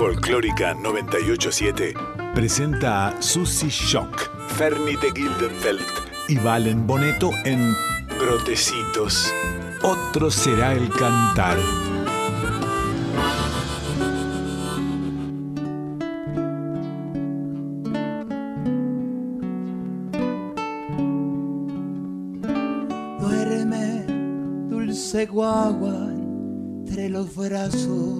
Folclórica 987 presenta a Susie Shock, Fernie de Gildenfeld y Valen Boneto en Brotecitos. Otro será el cantar. Duerme, dulce guagua, entre los brazos.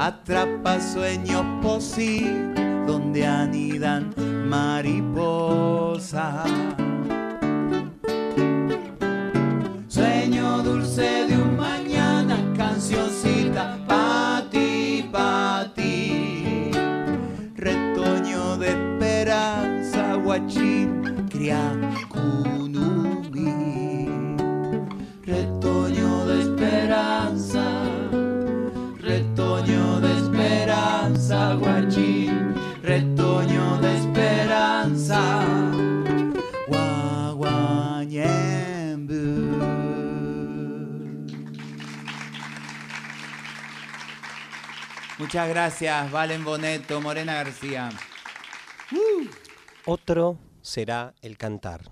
atrapa sueños posibles donde anidan mariposas. Sueño dulce de un mañana, cancioncita pa' ti, pa' ti. Retoño de esperanza, guachín, cría Muchas gracias, Valen Boneto, Morena García. Otro será el cantar,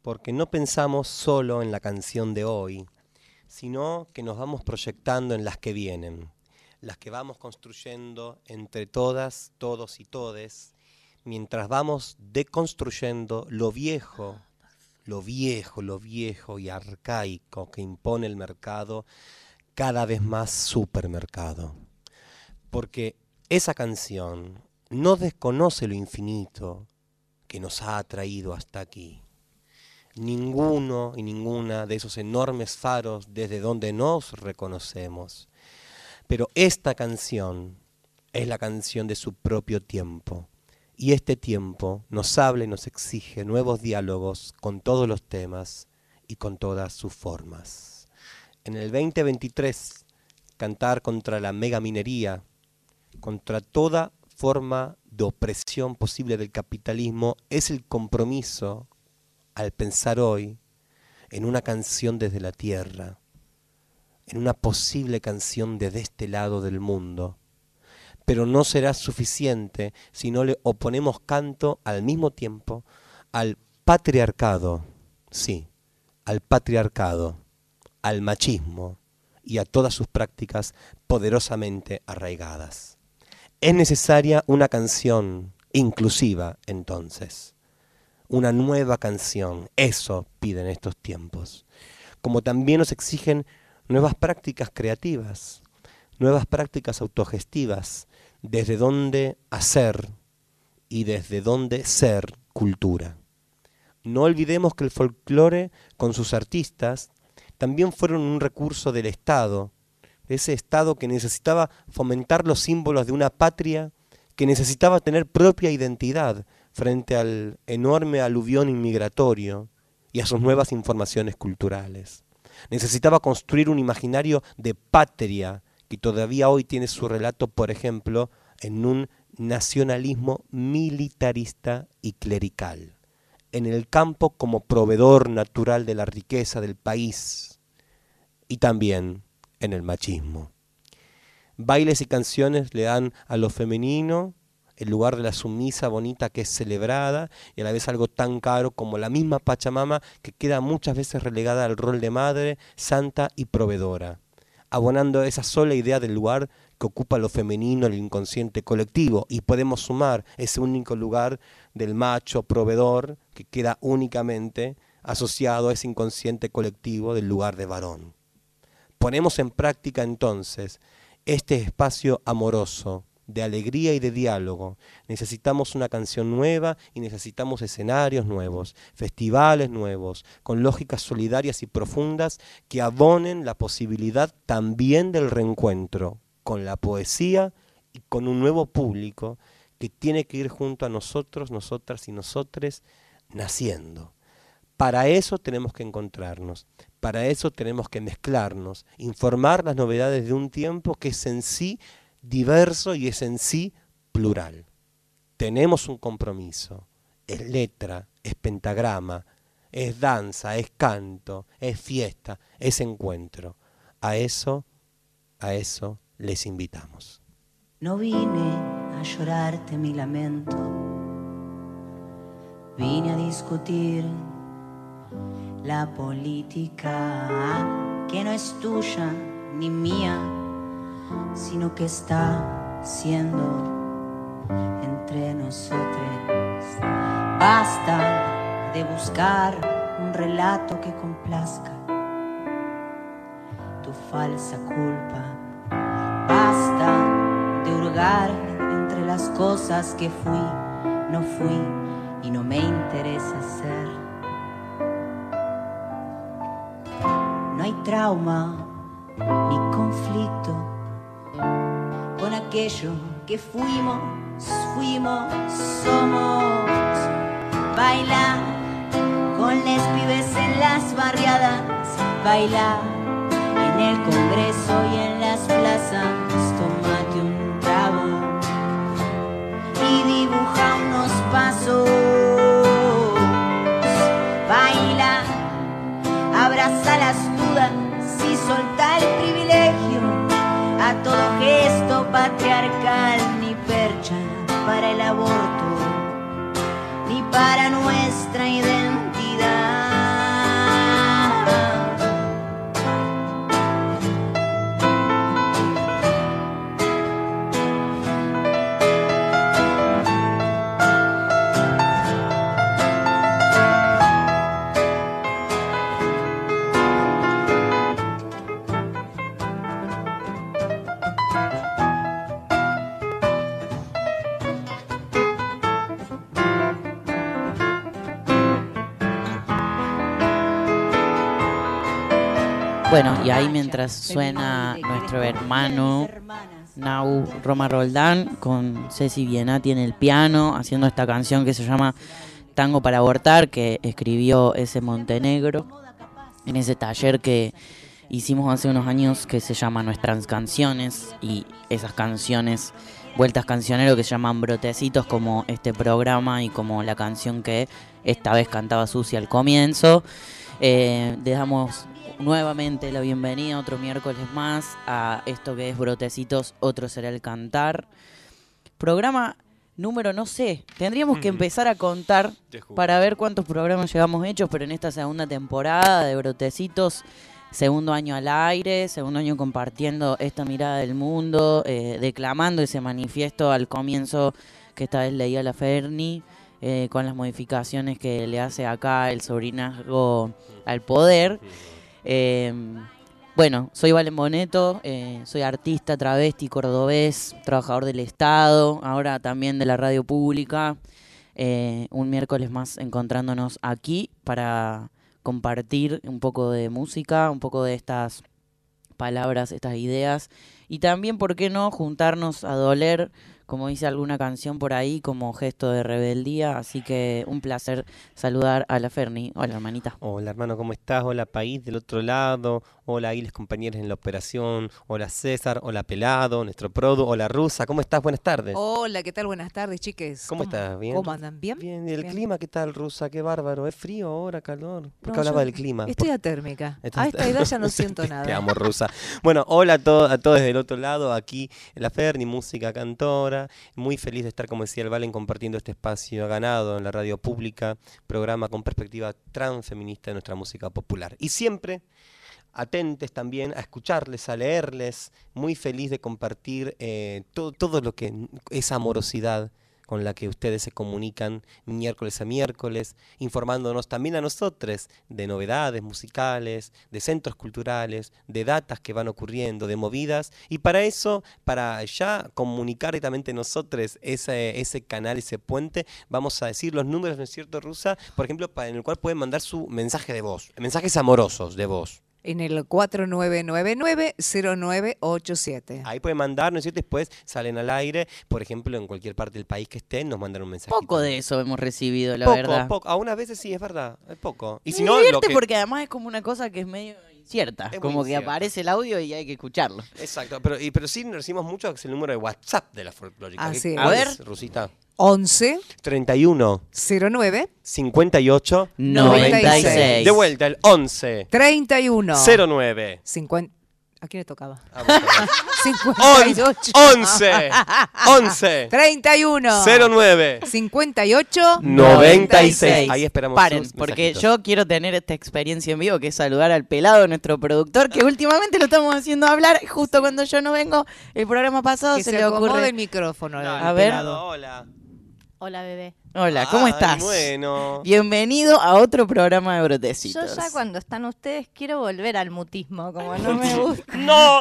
porque no pensamos solo en la canción de hoy, sino que nos vamos proyectando en las que vienen, las que vamos construyendo entre todas, todos y todes, mientras vamos deconstruyendo lo viejo, lo viejo, lo viejo y arcaico que impone el mercado, cada vez más supermercado. Porque esa canción no desconoce lo infinito que nos ha atraído hasta aquí. Ninguno y ninguna de esos enormes faros desde donde nos reconocemos. Pero esta canción es la canción de su propio tiempo. Y este tiempo nos habla y nos exige nuevos diálogos con todos los temas y con todas sus formas. En el 2023 cantar contra la megaminería, contra toda forma de opresión posible del capitalismo, es el compromiso al pensar hoy en una canción desde la tierra, en una posible canción desde este lado del mundo. Pero no será suficiente si no le oponemos canto al mismo tiempo al patriarcado, sí, al patriarcado, al machismo y a todas sus prácticas poderosamente arraigadas. Es necesaria una canción inclusiva entonces, una nueva canción, eso piden estos tiempos, como también nos exigen nuevas prácticas creativas, nuevas prácticas autogestivas, desde donde hacer y desde donde ser cultura. No olvidemos que el folclore, con sus artistas, también fueron un recurso del Estado, ese Estado que necesitaba fomentar los símbolos de una patria, que necesitaba tener propia identidad frente al enorme aluvión inmigratorio y a sus nuevas informaciones culturales. Necesitaba construir un imaginario de patria que todavía hoy tiene su relato, por ejemplo, en un nacionalismo militarista y clerical en el campo como proveedor natural de la riqueza del país y también en el machismo. Bailes y canciones le dan a lo femenino el lugar de la sumisa bonita que es celebrada y a la vez algo tan caro como la misma Pachamama que queda muchas veces relegada al rol de madre, santa y proveedora, abonando esa sola idea del lugar que ocupa lo femenino, el inconsciente colectivo, y podemos sumar ese único lugar del macho proveedor que queda únicamente asociado a ese inconsciente colectivo del lugar de varón. Ponemos en práctica entonces este espacio amoroso, de alegría y de diálogo. Necesitamos una canción nueva y necesitamos escenarios nuevos, festivales nuevos, con lógicas solidarias y profundas que abonen la posibilidad también del reencuentro con la poesía y con un nuevo público que tiene que ir junto a nosotros, nosotras y nosotres, naciendo. Para eso tenemos que encontrarnos, para eso tenemos que mezclarnos, informar las novedades de un tiempo que es en sí diverso y es en sí plural. Tenemos un compromiso, es letra, es pentagrama, es danza, es canto, es fiesta, es encuentro. A eso, a eso les invitamos. No vine a llorarte mi lamento, vine a discutir la política que no es tuya ni mía, sino que está siendo entre nosotros. Basta de buscar un relato que complazca tu falsa culpa Basta de hurgar entre las cosas que fui, no fui y no me interesa ser. Hay trauma ni conflicto con aquello que fuimos, fuimos, somos. Baila con les pibes en las barriadas, baila en el Congreso y en las plazas, tomate un trago y dibuja unos pasos. Baila, abraza las dudas y solta el privilegio a todo gesto patriarcal, ni percha para el aborto, ni para nuestra identidad. Bueno, y ahí mientras suena nuestro hermano Nau Roma Roldán con Ceci Bienati en el piano, haciendo esta canción que se llama Tango para abortar, que escribió ese Montenegro en ese taller que hicimos hace unos años que se llama Nuestras Canciones y esas canciones, vueltas cancionero que se llaman brotecitos como este programa y como la canción que esta vez cantaba Susi al comienzo. Eh, damos nuevamente la bienvenida otro miércoles más a esto que es Brotecitos, otro será el cantar. Programa número, no sé, tendríamos que empezar a contar para ver cuántos programas llevamos hechos, pero en esta segunda temporada de Brotecitos, segundo año al aire, segundo año compartiendo esta mirada del mundo, eh, declamando ese manifiesto al comienzo que esta vez leía la Ferni. Eh, con las modificaciones que le hace acá el sobrinazgo al poder. Eh, bueno, soy Valen Boneto, eh, soy artista, travesti, cordobés, trabajador del Estado, ahora también de la radio pública. Eh, un miércoles más encontrándonos aquí para compartir un poco de música, un poco de estas palabras, estas ideas y también, ¿por qué no?, juntarnos a doler como dice alguna canción por ahí, como gesto de rebeldía. Así que un placer saludar a la Ferni. Hola, hermanita. Hola, hermano, ¿cómo estás? Hola, país del otro lado. Hola, Aguiles, compañeros en la operación. Hola, César. Hola, Pelado, nuestro produ. Hola, Rusa. ¿Cómo estás? Buenas tardes. Hola, ¿qué tal? Buenas tardes, chiques. ¿Cómo, estás? ¿Bien? ¿Cómo andan? ¿Bien? Bien. ¿Y el clima qué tal, Rusa? Qué bárbaro. ¿Es frío ahora, calor? ¿Por qué No, hablaba del clima? Estoy atérmica. Estás- A esta edad ya no siento Te nada. amo, Rusa. Bueno, hola a, to- a todos del otro lado, aquí la Ferni, música cantora. Muy feliz de estar, como decía el Valen, compartiendo este espacio. Ganado en la radio pública, programa con perspectiva transfeminista de nuestra música popular. Y siempre atentes también a escucharles, a leerles, muy feliz de compartir eh, todo, todo lo que esa amorosidad con la que ustedes se comunican miércoles a miércoles, informándonos también a nosotros de novedades musicales, de centros culturales, de datas que van ocurriendo, de movidas, y para eso, para ya comunicar directamente nosotros ese, ese canal, ese puente, vamos a decir los números, ¿no es cierto, Rusa? Por ejemplo, para, en el cual pueden mandar su mensaje de voz, mensajes amorosos de voz. En el 4999-0987. Ahí pueden mandar, ¿no es cierto? Después salen al aire, por ejemplo, en cualquier parte del país que estén, nos mandan un mensaje. Poco de eso hemos recibido, la poco, verdad. poco. A unas veces sí, es verdad, es poco. Y si no, lo que... porque además es como una cosa que es medio incierta. Es como que incierta. aparece el audio y hay que escucharlo. Exacto, pero, y, pero sí recibimos mucho que es el número de WhatsApp de la folclórica. Ah, ¿Qué- sí. A ver. es, Rusita. 11 31 09 58 96. De vuelta, el 11 31 09. 50. ¿A quién le tocaba? Ah, bueno. 58 11 11 31 09 58 96. Ahí esperamos Paren, sus porque mensajitos. yo quiero tener esta experiencia en vivo, que es saludar al pelado, nuestro productor, que últimamente lo estamos haciendo hablar. Justo cuando yo no vengo, el programa pasado Que se, se, le ocurre. el micrófono. al A ver. pelado. Hola. Hola, bebé. Hola, ¿cómo Ay, estás? Bueno. Bienvenido a otro programa de Brotecitos. Yo ya cuando están ustedes quiero volver al mutismo, como no me gusta. No.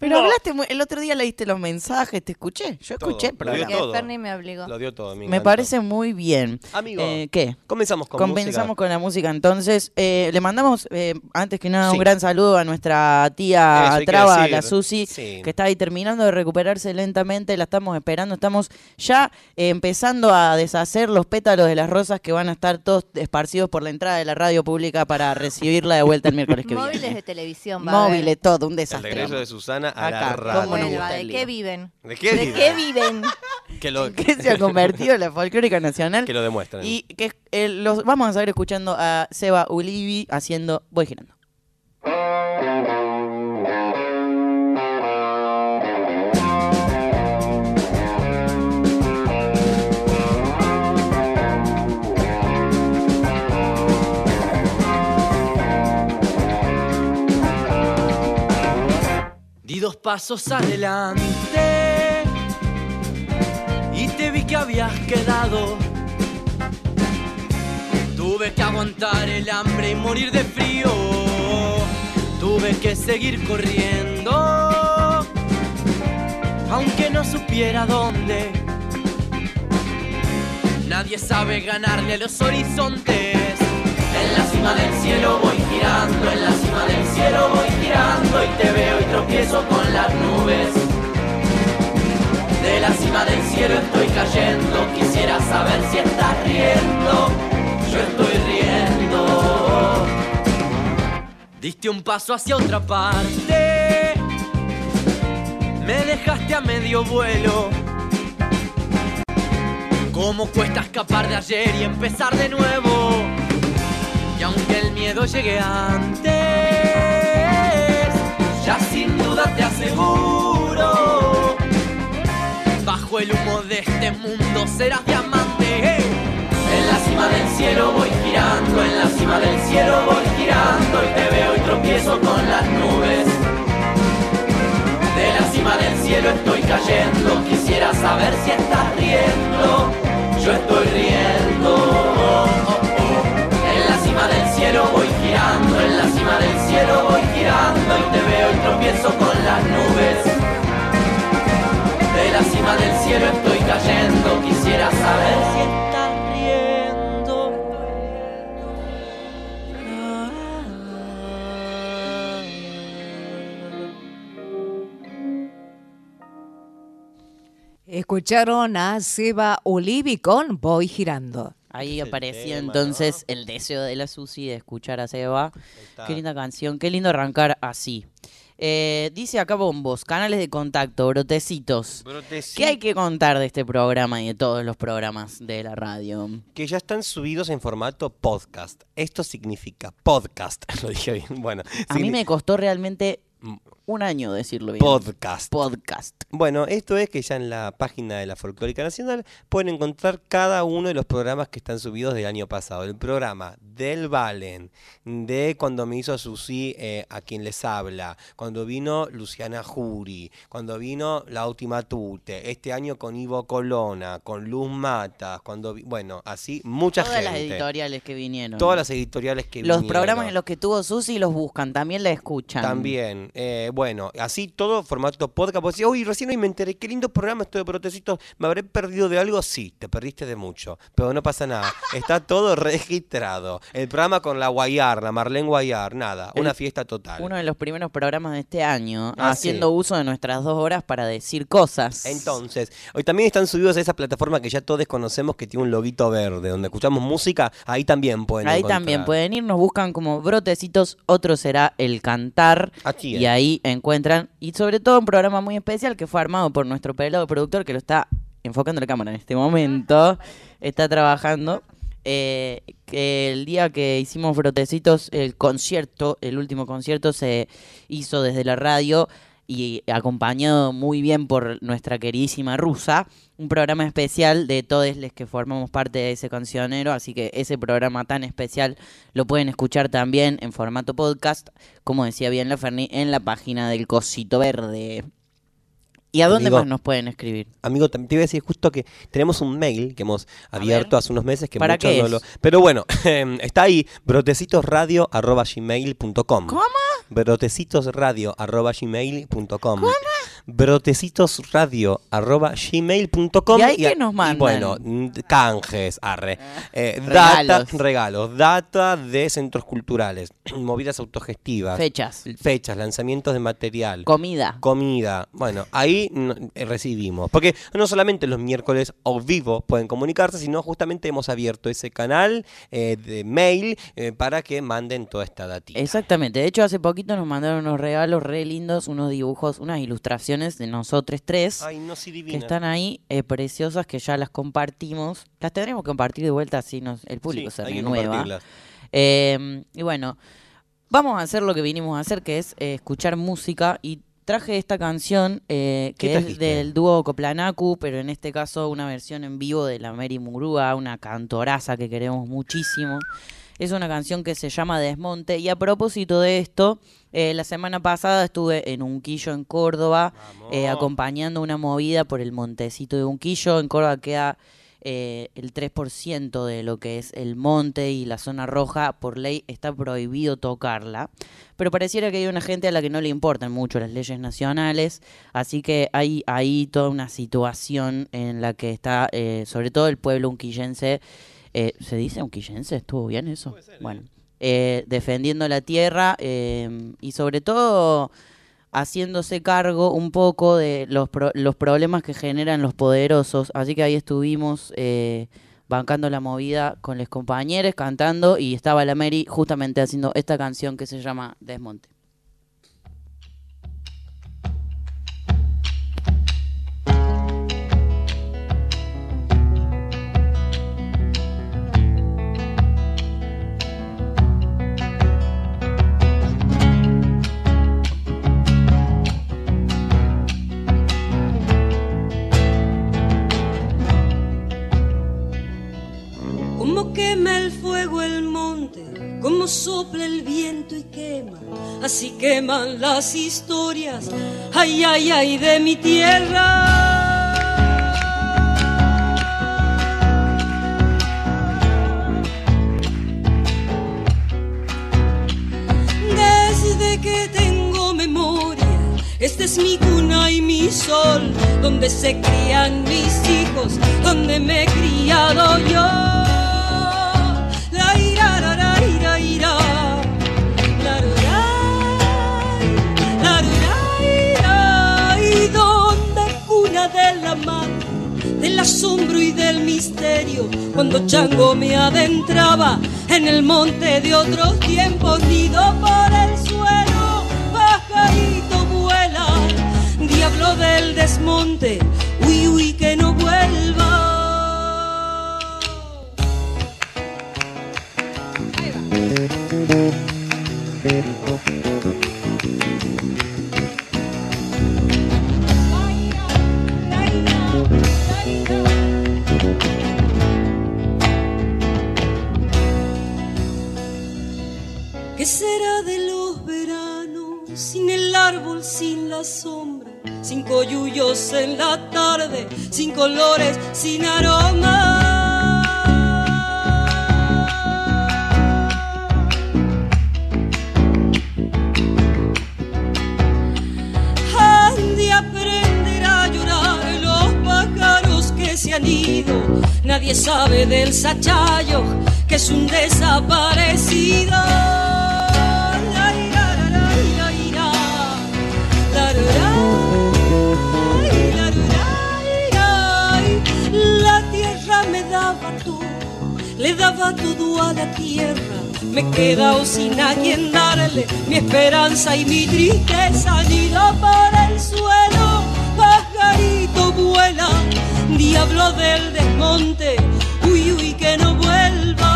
Pero No. hablaste, muy- el otro día leíste los mensajes, te escuché. Yo Todo, escuché el lo dio todo. Ferni me obligó. Lo dio todo, me Me encantó. parece muy bien. Amigo, Eh, ¿Qué? comenzamos con Comenzamos música. con la música entonces. Eh, le mandamos, eh, antes que nada, Sí. un gran saludo a nuestra tía Eso hay que Traba, decir. la Susi, Sí. que está ahí terminando de recuperarse lentamente. La estamos esperando. Estamos ya eh, empezando a deshacer los pétalos de las rosas que van a estar todos esparcidos por la entrada de la radio pública para recibirla de vuelta el miércoles que Móviles viene. de televisión, va. Móviles, todo, un El desastre. regreso de Susana a la radio. ¿cómo nos Vuelva, gusta ¿De el qué viven? ¿De qué, ¿De qué viven? Que lo, que se ha convertido en la folclórica nacional. que lo demuestran. Y que eh, los vamos a seguir escuchando a Seba Ulivi haciendo Voy girando. pasos adelante y te vi que habías quedado. Tuve que aguantar el hambre y morir de frío. Tuve que seguir corriendo, aunque no supiera dónde. Nadie sabe ganarle a los horizontes. En la cima del cielo voy girando, en la cima del cielo voy girando y te veo y tropiezo con las nubes. De la cima del cielo estoy cayendo, quisiera saber si estás riendo, yo estoy riendo. Diste un paso hacia otra parte. Me dejaste a medio vuelo. ¿Cómo cuesta escapar de ayer y empezar de nuevo? Y aunque el miedo llegue antes, ya sin duda te aseguro, bajo el humo de este mundo serás diamante. En la cima del cielo voy girando, en la cima del cielo voy girando y te veo y tropiezo con las nubes. De la cima del cielo estoy cayendo, quisiera saber si estás riendo. Yo estoy riendo. Cielo voy girando, en la cima del cielo voy girando y te veo y tropiezo con las nubes. De la cima del cielo estoy cayendo, quisiera saber si estás riendo. Escucharon a Seba Olivi con Voy Girando. Ahí el aparecía tema, entonces el deseo de la Susi de escuchar a Seba. Qué linda canción, qué lindo arrancar así. Eh, dice acá Bombos, canales de contacto, brotecitos. ¿Qué hay que contar de este programa y de todos los programas de la radio? que ya están subidos en formato podcast. Esto significa podcast. Lo dije bien. Bueno, A mí me costó realmente Mm. Un año decirlo bien. podcast. Podcast. Bueno, esto es que ya en la página de la Folclórica Nacional pueden encontrar cada uno de los programas que están subidos del año pasado. El programa del Valen, de cuando me hizo Susi eh, a quien les habla, cuando vino Luciana Jury, cuando vino La Última Tute, este año con Ivo Colona, con Luz Matas, cuando vi- bueno, así mucha Todas gente. las editoriales que vinieron. Todas las editoriales que Los vinieron. programas en los que tuvo Susi los buscan, también la escuchan. También, eh, bueno, así todo formato podcast. Vos decís, uy, recién hoy me enteré, qué lindo programa esto de protecitos. ¿Me habré perdido de algo? Sí, te perdiste de mucho, pero no pasa nada. Está todo registrado. El programa con la Guayar, la Marlene Guayar, nada, El- una fiesta total. Uno de los primeros programas de este año, Ah, haciendo sí. uso de nuestras dos horas para decir cosas. Entonces, hoy también están subidos a esa plataforma que ya todos conocemos que tiene un loguito verde, donde escuchamos música, ahí también pueden Ahí encontrar. también pueden ir, nos buscan como brotecitos, otro será el cantar. Así Y ahí encuentran, y sobre todo un programa muy especial que fue armado por nuestro pelado productor que lo está enfocando la cámara en este momento, está trabajando. eh, que el día que hicimos Brotecitos, el concierto, el último concierto se hizo desde la radio y acompañado muy bien por nuestra queridísima rusa, un programa especial de todos los que formamos parte de ese cancionero, así que ese programa tan especial lo pueden escuchar también en formato podcast, como decía bien la Ferni, en la página del Cosito Verde. ¿Y a dónde Amigo. más nos pueden escribir? Amigo, te iba a decir justo que tenemos un mail que hemos abierto hace unos meses que ¿Para muchos qué no es? lo... Pero bueno, está ahí, brotecitosradio.gmail.com ¿Cómo? Brotecitosradio.gmail.com ¿Cómo? Brotecitosradio.gmail.com ¿Y ahí qué nos mandan? bueno, canjes, arre. Eh, data, Regalos. regalos, data de centros culturales, movidas autogestivas, Fechas, fechas, lanzamientos de material comida. comida. Bueno, ahí eh, recibimos. Porque no solamente los miércoles o vivo pueden comunicarse, sino justamente hemos abierto ese canal eh, de mail eh, para que manden toda esta datita. Exactamente. De hecho, hace poquito nos mandaron unos regalos re lindos, unos dibujos, unas ilustraciones de nosotros tres. Ay, no, sí, que están ahí eh, preciosas que ya las compartimos. Las tendremos que compartir de vuelta así nos, el público Sí, se renueva. Eh, y bueno, vamos a hacer lo que vinimos a hacer, que es eh, escuchar música. Y traje esta canción eh, ¿Qué que es del dúo Coplanacu, pero en este caso una versión en vivo de la Mary Murúa, una cantoraza que queremos muchísimo. Es una canción que se llama Desmonte. Y a propósito de esto, eh, la semana pasada estuve en Unquillo, en Córdoba, eh, acompañando una movida por el montecito de Unquillo. En Córdoba queda eh, el 3% de lo que es el monte y la zona roja. Por ley está prohibido tocarla. Pero pareciera que hay una gente a la que no le importan mucho las leyes nacionales. Así que hay ahí toda una situación en la que está, eh, sobre todo el pueblo unquillense. eh, ¿Se dice unquillense? ¿Estuvo bien eso? Bueno. Eh, defendiendo la tierra eh, y sobre todo haciéndose cargo un poco de los, pro- los problemas que generan los poderosos. Así que ahí estuvimos eh, bancando la movida con los compañeros, cantando, y estaba la Mary justamente haciendo esta canción que se llama Desmonte. Quema el fuego el monte, como sopla el viento y quema, así queman las historias, ay, ay, ay, de mi tierra. Desde que tengo memoria, esta es mi cuna y mi sol, donde se crían mis hijos, donde me he criado yo. Asombro y del misterio, cuando Chango me adentraba en el monte de otros tiempos, nido por el suelo, pajarito vuela, diablo del desmonte, en la tarde, sin colores, sin aroma? Han de aprender a llorar los pájaros que se han ido. Nadie sabe del sachayo que es un desaparecido. Todo a la tierra. Me he quedado sin a quien darle mi esperanza y mi tristeza. Nido por el suelo, pajarito vuela, diablo del desmonte, uy, uy, que no vuelva.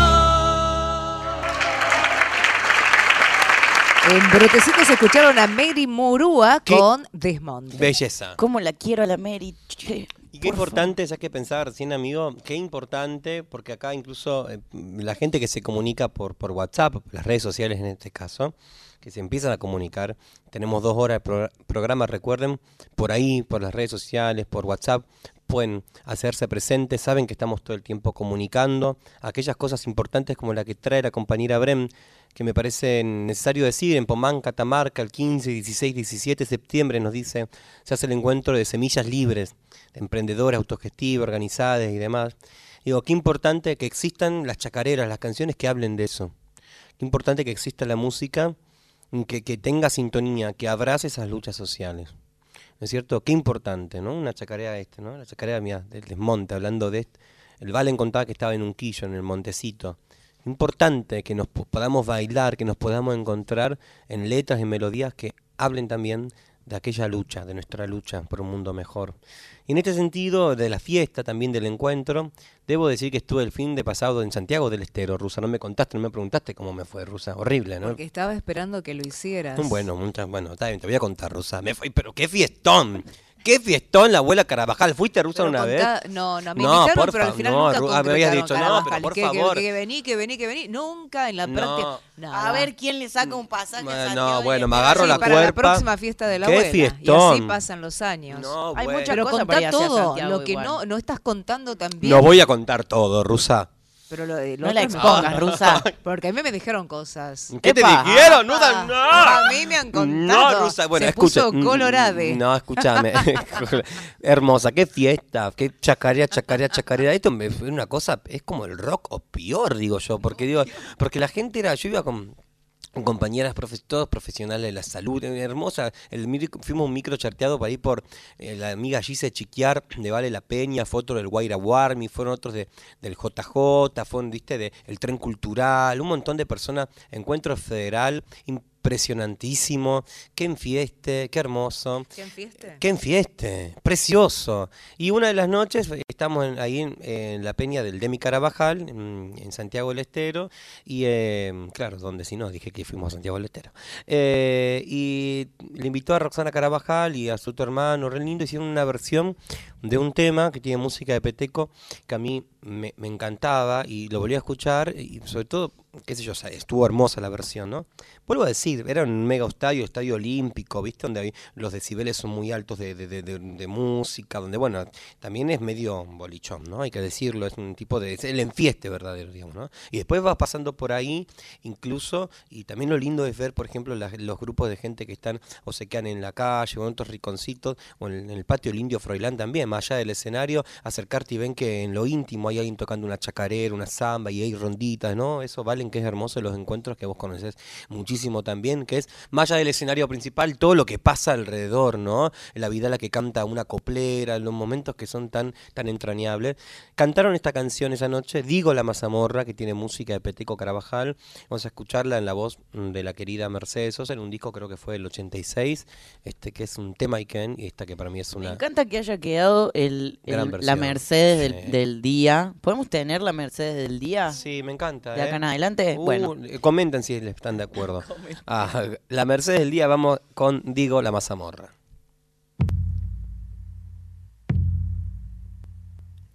En Brotecitos escucharon a Mary Murúa ¿Qué? con Desmonte. Belleza. ¿Cómo la quiero a la Mary? Che, Y qué por importante, ya que pensaba recién, amigo, qué importante, porque acá incluso eh, la gente que se comunica por, por WhatsApp, las redes sociales en este caso, que se empiezan a comunicar, tenemos dos horas de pro- programa, recuerden, por ahí, por las redes sociales, por WhatsApp, pueden hacerse presentes, saben que estamos todo el tiempo comunicando. Aquellas cosas importantes como la que trae la compañera Brem, que me parece necesario decir, en Pomán, Catamarca, el 15, 16, 17 de septiembre nos dice, se hace el encuentro de semillas libres, de emprendedores autogestivos, organizadas y demás. Digo, qué importante que existan las chacareras, las canciones que hablen de eso. Qué importante que exista la música que, que tenga sintonía, que abrace esas luchas sociales. ¿No es cierto? Qué importante, ¿no? Una chacarera este, ¿no? La chacarera mía, del desmonte, hablando de este. El Valen contaba que estaba en un quillo, en el montecito. Importante que nos po- podamos bailar, que nos podamos encontrar en letras y melodías que hablen también de aquella lucha, de nuestra lucha por un mundo mejor. Y en este sentido, de la fiesta, también del encuentro, debo decir que estuve el fin de pasado en Santiago del Estero, Rusa. No me contaste, no me preguntaste cómo me fue, Rusa. Horrible, ¿no? Porque estaba esperando que lo hicieras. Bueno, muchas, bueno, está bien, te voy a contar, Rusa. Me fui, pero qué fiestón. Qué fiestón la abuela Carabajal. ¿Fuiste rusa Pero una vez? No, no, me No, invitaron, por pero al final no, nunca ah, me habías dicho, no, pero por que, que- favor. que vení, que vení, que vení. Nunca en la No. práctica. nada. A ver quién le saca un pasaje a Bueno, Santiago del bueno, me agarro Sí, la para la próxima fiesta de la Qué abuela. Y fiestón. así pasan los años. No, Hay bueno. muchas Pero cosas contá para todo, Santiago lo que no, no estás contando también. No voy a contar todo, Rusa. Pero lo de- lo No la otro me- expongas, Rusa. Porque a mí me dijeron cosas. ¿Qué te Epa. dijeron? No, Ah, no. A mí me han contado. No, Rusa, bueno, Se escucha. puso colorade. No, escúchame. Hermosa, qué fiesta, qué chacarea, chacarea, chacarea. Esto me fue una cosa, es como el rock o peor, digo yo, porque digo, porque la gente era, yo iba con compañeras, todos profesionales de la salud, hermosa, el fuimos un micro charteado para ir por eh, la amiga Gise Chiquiar de Vale la Peña, fue otro del Guaira Warmi, fueron otros de, del JJ, fueron, viste, de, el tren cultural, un montón de personas, encuentro federal, impresionantísimo, qué enfieste, qué hermoso. ¿Qué enfieste? Qué enfieste, precioso. Y una de las noches estamos ahí en, la peña del Demi Carabajal, en, Santiago del Estero, y eh, claro, donde si no, dije que fuimos a Santiago del Estero. Eh, y le invitó a Roxana Carabajal y a su otro hermano, re lindo, hicieron una versión de un tema que tiene música de Peteco que a mí me, encantaba y lo volví a escuchar y sobre todo qué sé yo, estuvo hermosa la versión, ¿no? Vuelvo a decir, era un mega estadio, estadio olímpico, ¿viste? Donde los decibeles son muy altos de, de, música, donde, bueno, también es medio bolichón, ¿no? Hay que decirlo, es un tipo de, es el enfieste verdadero, digamos, ¿no? Y después vas pasando por ahí, incluso, y también lo lindo es ver, por ejemplo, los grupos de gente que están o se quedan en la calle o en otros riconcitos, o en, el patio del Indio Froilán también, más allá del escenario, acercarte y ven que en lo íntimo hay alguien tocando una chacarera, una samba y hay ronditas, ¿no? Eso vale que es hermoso los encuentros que vos conoces muchísimo también, que es más allá del escenario principal, todo lo que pasa alrededor, ¿no? La vida la que canta una coplera, los momentos que son tan, tan entrañables. Cantaron esta canción esa noche, Digo la mazamorra, que tiene música de Peteco Carabajal. Vamos a escucharla en la voz de la querida Mercedes Sosa, en un disco creo que fue el 86, este que es un tema Iken, y esta que para mí es una... Me encanta que haya quedado el, la Mercedes del, día. ¿Podemos tener la Mercedes del día? Sí, me encanta. De acá en ¿eh? adelante bueno. Uh, eh, comenten si están de acuerdo. Ah, la Mercedes del día, vamos con Digo la mazamorra.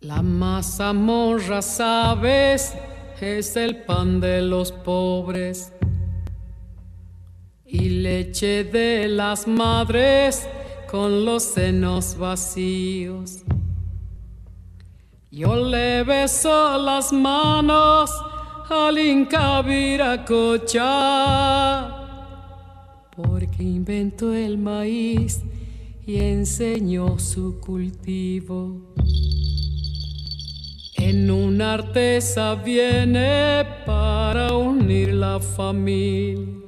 La mazamorra, sabes, es el pan de los pobres y leche de las madres con los senos vacíos. Yo le beso las manos al Inca Viracocha, porque inventó el maíz y enseñó su cultivo. En una artesa viene para unir la familia,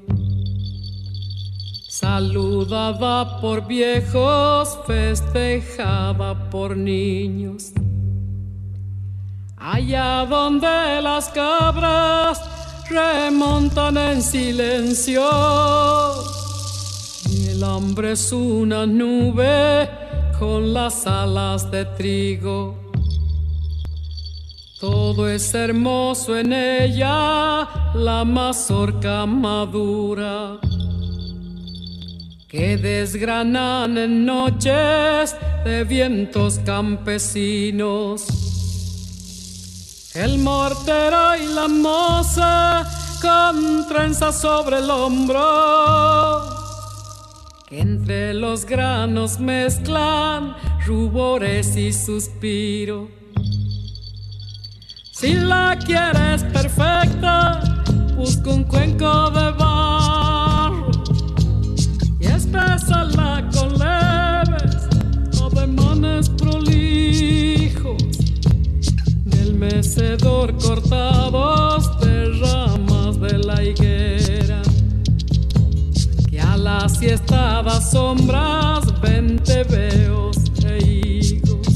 saludada por viejos, festejada por niños allá donde las cabras remontan en silencio. Y el hambre es una nube con las alas de trigo. Todo es hermoso en ella, la mazorca madura, que desgranan en noches de vientos campesinos el mortero y la moza con trenzas sobre el hombro, que entre los granos mezclan rubores y suspiro. Si la quieres perfecta, busca un cuenco de barro y espésala con leves ademanes prolijos mecedor cortados de ramas de la higuera, que a las siestadas sombras vente veos e higos.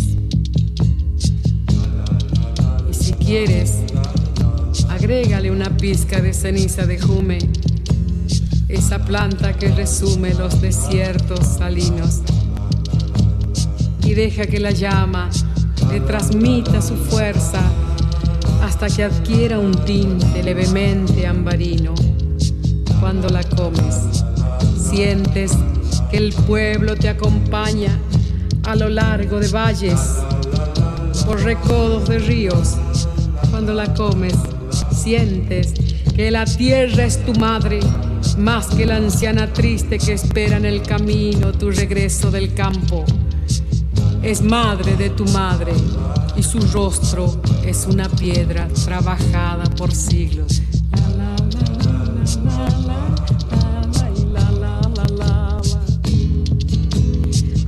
Y si quieres, agrégale una pizca de ceniza de jume, esa planta que resume los desiertos salinos, y deja que la llama le transmita su fuerza hasta que adquiera un tinte levemente ambarino. Cuando la comes, sientes que el pueblo te acompaña a lo largo de valles, por recodos de ríos. Cuando la comes, sientes que la tierra es tu madre, más que la anciana triste que espera en el camino tu regreso del campo es madre de tu madre y su rostro es una piedra trabajada por siglos.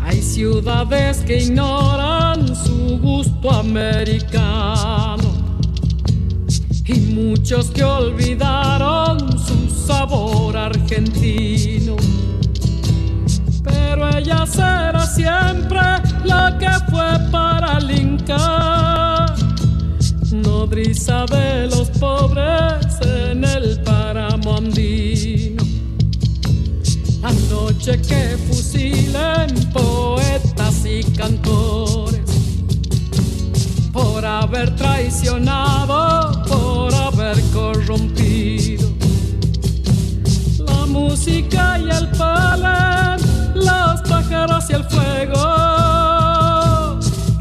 Hay ciudades que ignoran su gusto americano y muchos que olvidaron sus sabor argentino. Pero ella será siempre la que fue para el nodriza de los pobres en el páramo andino. La noche que fusilen poetas y cantores por haber traicionado, por haber corrompido música y el palen, los pájaros y el fuego.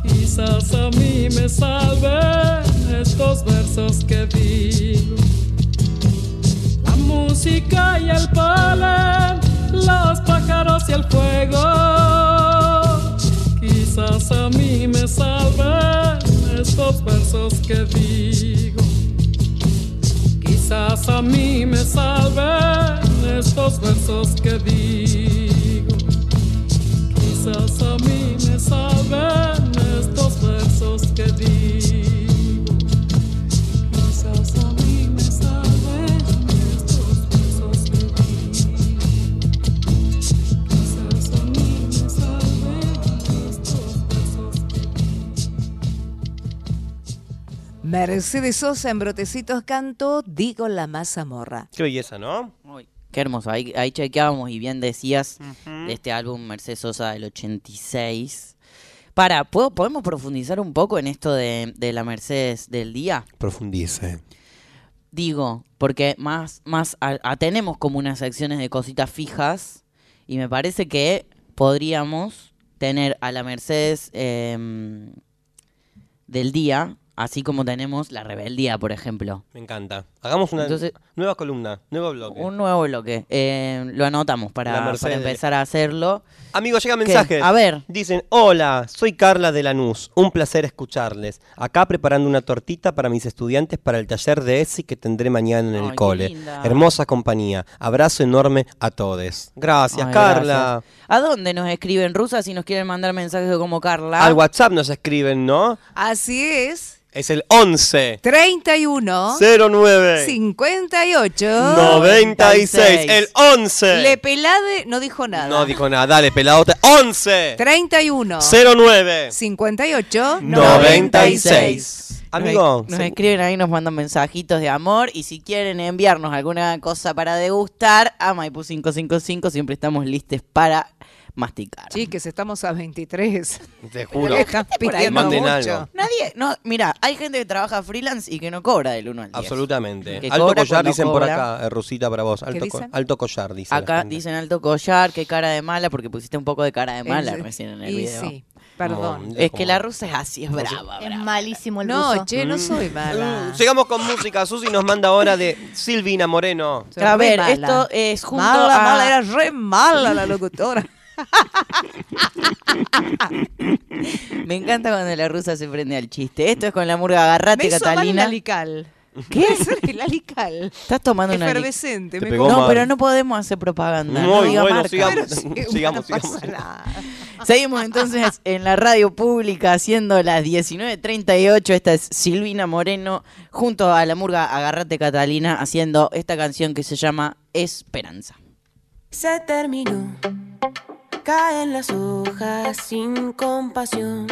Quizás a mí me salven estos versos que digo. La música y el polen, los pájaros y el fuego. Quizás a mí me salven estos versos que digo. Quizás a mí me salven estos versos que digo. Quizás a mí me salven estos versos que digo. Mercedes Sosa en Brotecitos cantó Digo la mazamorra. Qué belleza, ¿no? Uy, qué hermoso. Ahí, ahí chequeábamos y bien decías de este álbum Mercedes Sosa del 86. Para, ¿puedo, ¿podemos profundizar un poco en esto de, de la Mercedes del día? Profundice. Digo, porque más, más a- a- tenemos como unas secciones de cositas fijas y me parece que podríamos tener a la Mercedes em, del día, así como tenemos la rebeldía, por ejemplo. Me encanta. Hagamos una Entonces- nueva columna, nuevo bloque. Un nuevo bloque. Eh, lo anotamos para, empezar a hacerlo. Amigos, llegan ¿Qué? mensajes. A ver. Dicen, hola, soy Carla de Lanús. Un placer escucharles. Acá preparando una tortita para mis estudiantes para el taller de ESI que tendré mañana en Ay, el qué cole. linda. Hermosa compañía. Abrazo enorme a todos. Gracias, Ay, Carla. gracias. ¿A dónde nos escriben rusas si nos quieren mandar mensajes como Carla? Al WhatsApp nos escriben, ¿no? Así es. Es el 11 31 09 58 96. El 11. Le Pelade no dijo nada. No dijo nada. Dale, pelado. 11 31 09 58 96. Amigo, Nos se- escriben ahí, nos mandan mensajitos de amor y si quieren enviarnos alguna cosa para degustar, a Maipú 555 siempre estamos listos para masticar. Chiques, estamos a 23. te juro. Ahí pidiendo manden mucho. algo. Nadie, no, mira, hay gente que trabaja freelance y que no cobra del 1 al 10. Absolutamente. Que Alto cobra collar dicen por acá, eh, Rusita, para vos. Alto, co- dicen? alto collar, dice. la Acá dicen alto collar, qué cara de mala, porque pusiste un poco de cara de mala Es- recién en el y video. sí, perdón. No, Es que la rusa es así, es brava. Es brava. malísimo el No, che, no soy mala. Mm, Sigamos con música. Susi nos manda ahora de Silvina Moreno. Soy A ver, mala. esto es junto Mala, a... mala, era re mala la locutora. Me encanta cuando la rusa se prende al chiste. Esto es con la murga Agarrate, Me hizo mal Catalina. alical. ¿Qué? El alical. Estás tomando una... Efervescente. Te me pegó No, mal. pero no podemos hacer propaganda. no diga bueno, marca. sigamos. Pero sí, sigamos, no sigamos. pasa nada. Seguimos entonces en la radio pública haciendo las 19.38. Esta es Silvina Moreno junto a la murga Agarrate Catalina haciendo esta canción que se llama Esperanza. Se terminó, caen las hojas sin compasión.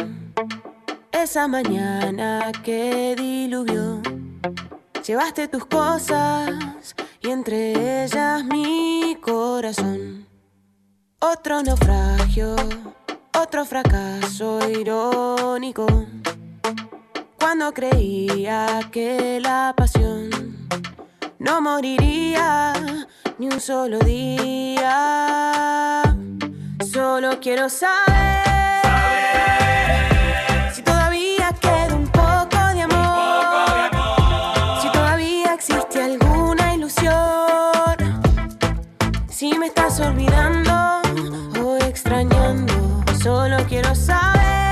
Esa mañana que diluvió, llevaste tus cosas y entre ellas mi corazón. Otro naufragio, otro fracaso irónico. Cuando creía que la pasión no moriría ni un solo día. Solo quiero saber si todavía queda un poco de amor, si todavía existe alguna ilusión, si me estás olvidando o extrañando. Solo quiero saber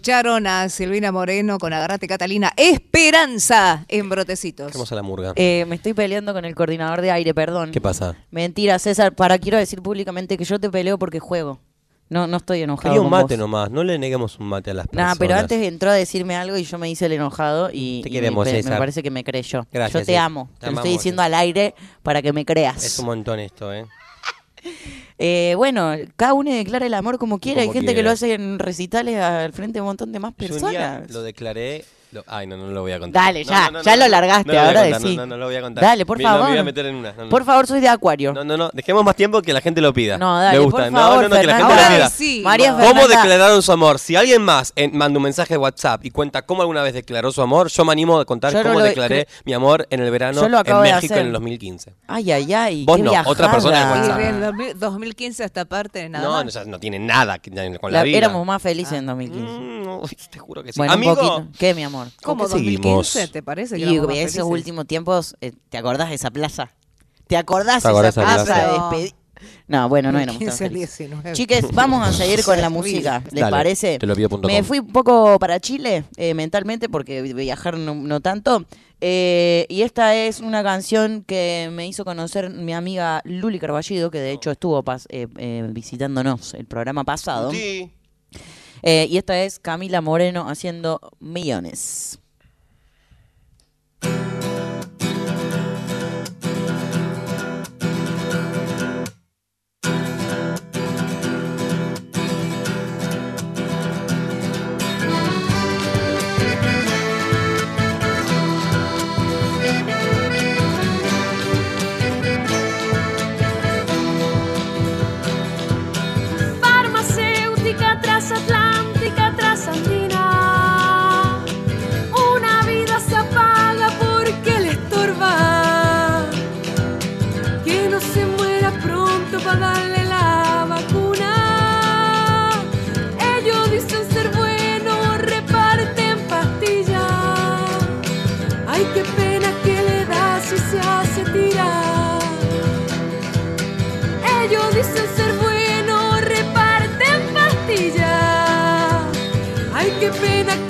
Escucharon a Silvina Moreno con Agarrate Catalina. Esperanza en Brotecitos. Vamos a la murga. Eh, me estoy peleando con el coordinador de aire, perdón. ¿Qué pasa? Mentira, César, para quiero decir públicamente que yo te peleo porque juego. No, no estoy enojado. Quería un con mate vos. nomás, no le neguemos un mate a las personas. Nah, pero antes entró a decirme algo y yo me hice el enojado y, Te y queremos, me, me César. parece que me creyó. Gracias, yo te amo. Te Te lo estoy diciendo al aire para que me creas. Es un montón esto, ¿eh? Eh, bueno, cada uno declara el amor como quiera. Hay gente que lo hace en recitales al frente de un montón de más Yo un día personas. lo declaré. Lo- Ay, no, no lo voy a contar. Dale, No, ya, no, no, ya no, lo largaste, ahora decí. No, no, no lo voy a contar. Dale, por Me- no, me voy favor. a meter en una. no, no. Por favor, soy de Acuario. No, no, no, dejemos más tiempo que la gente lo pida. No, dale, Me gusta. por no, favor, no, no, que la gente lo pida. Sí. María ¿Cómo Fernanda. declararon su amor? Si alguien más en- manda un mensaje de WhatsApp y cuenta cómo alguna vez declaró su amor, yo me animo a contar Yo cómo declaré mi amor en el verano en México en el 2015. Ay, ay, ay. Vos qué no, otra persona de viajada. WhatsApp. Y en 2000 2015 esta parte nada No, más. no, o sea, no tiene nada que- con la, La- vida. éramos más felices en 2015. Mm, no, te juro que sí. Bueno. ¿Qué, mi amor? ¿Cómo ¿Con qué 2015 seguimos? te parece? que Y éramos más esos felices? últimos tiempos, eh, ¿te acordás de esa plaza? ¿Te acordás ¿Te de acordás esa de esa plaza de despedi- No, bueno, no éramos tan 15 al felices. 19. Chiques, vamos a seguir con la música, ¿les Dale, parece? te lo pido punto Me com. fui un poco para Chile eh, mentalmente porque viajar no, no tanto. Eh, y esta es una canción que me hizo conocer mi amiga Luli Carballido, que de hecho estuvo pas- eh, eh, visitándonos el programa pasado. Sí. Eh, y esta es Camila Moreno haciendo Millones. Ay, qué pena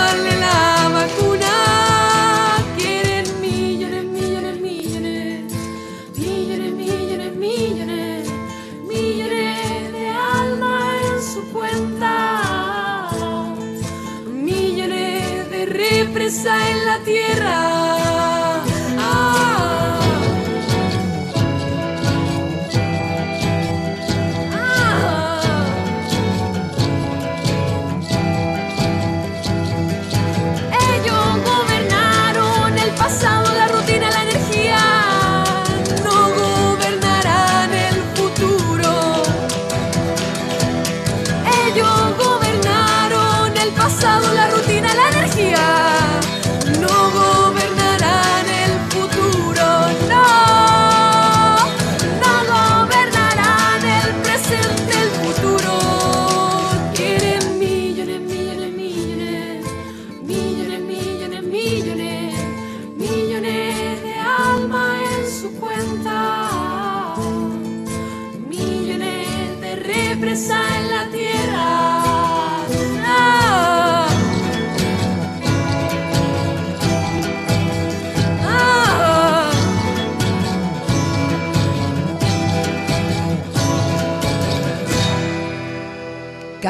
darle la vacuna. Quieren millones, millones, millones. Millones, millones, millones. Millones de alma en su cuenta. Millones de represa en la tierra.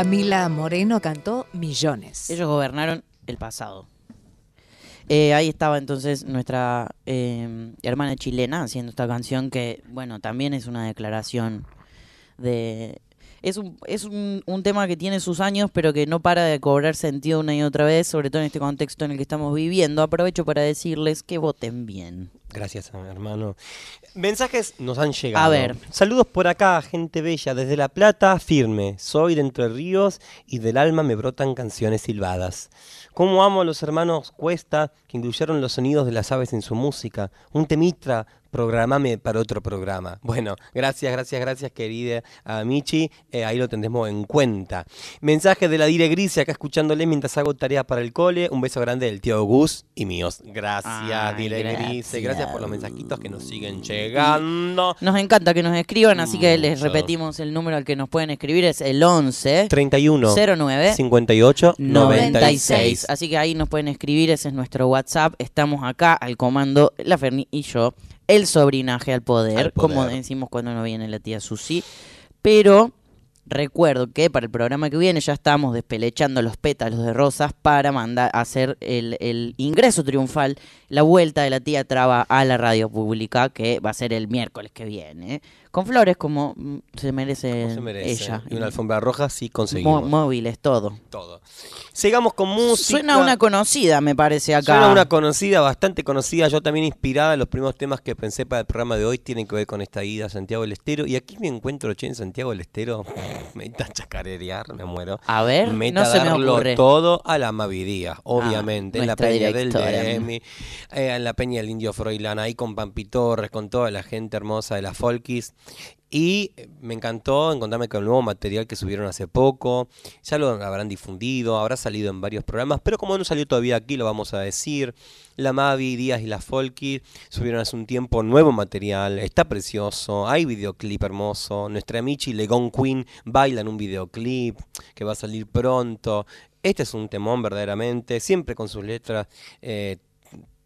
Camila Moreno cantó Millones. Ellos gobernaron el pasado. Eh, ahí estaba entonces nuestra eh, hermana chilena haciendo esta canción que, bueno, también es una declaración de... Es, un, es un, un tema que tiene sus años, pero que no para de cobrar sentido una y otra vez, sobre todo en este contexto en el que estamos viviendo. Aprovecho para decirles que voten bien. Gracias, hermano. Mensajes nos han llegado. A ver. Saludos por acá, gente bella. Desde La Plata, firme. Soy de Entre Ríos y del alma me brotan canciones silbadas. Cómo amo a los hermanos Cuesta que incluyeron los sonidos de las aves en su música. Un temitra, programame para otro programa. Bueno, gracias, gracias, gracias, querida a Michi. Eh, ahí lo tendremos en cuenta. Mensaje de la Dire Gris, acá escuchándole mientras hago tarea para el cole. Un beso grande del tío Gus y míos. Gracias, Ay, Dire Gris. gracias. Gracias por los mensajitos que nos siguen llegando. Nos encanta que nos escriban, así que les repetimos el número al que nos pueden escribir, es el 11 31 09 58 96. 96. Así que ahí nos pueden escribir, ese es nuestro WhatsApp. Estamos acá al comando, la Ferni y yo, el sobrinaje al poder, Al como decimos cuando no viene la tía Susi. Pero recuerdo que para el programa que viene ya estamos despelechando los pétalos de rosas para mandar hacer el, el ingreso triunfal, la vuelta de la tía Traba a la radio pública, que va a ser el miércoles que viene. Con flores como mm, se merece, No se merece. ella. Y una alfombra roja sí Mo- conseguimos. móviles, todo. todo. Sigamos con música. Suena una conocida, me parece acá. Suena una conocida, bastante conocida, yo también inspirada. Los primeros temas que pensé para el programa de hoy tienen que ver con esta ida a Santiago del Estero. Y aquí me encuentro, che, en Santiago del Estero. me está chacarerear, me muero. A ver, me no se me darlo ocurre. todo a la Mavi Díaz, obviamente. en la Peña del. Demi, eh, en la Peña del Indio Froilán, ahí con Pampi Torres, con toda la gente hermosa de la Folkis. Y me encantó encontrarme con el nuevo material que subieron hace poco. Ya lo habrán difundido, habrá salido en varios programas, pero como no salió todavía aquí, lo vamos a decir. La Mavi, Díaz y la Folky subieron hace un tiempo nuevo material. Está precioso, hay videoclip hermoso. Nuestra Michi Legón Queen baila en un videoclip que va a salir pronto. Este es un temón verdaderamente, siempre con sus letras eh,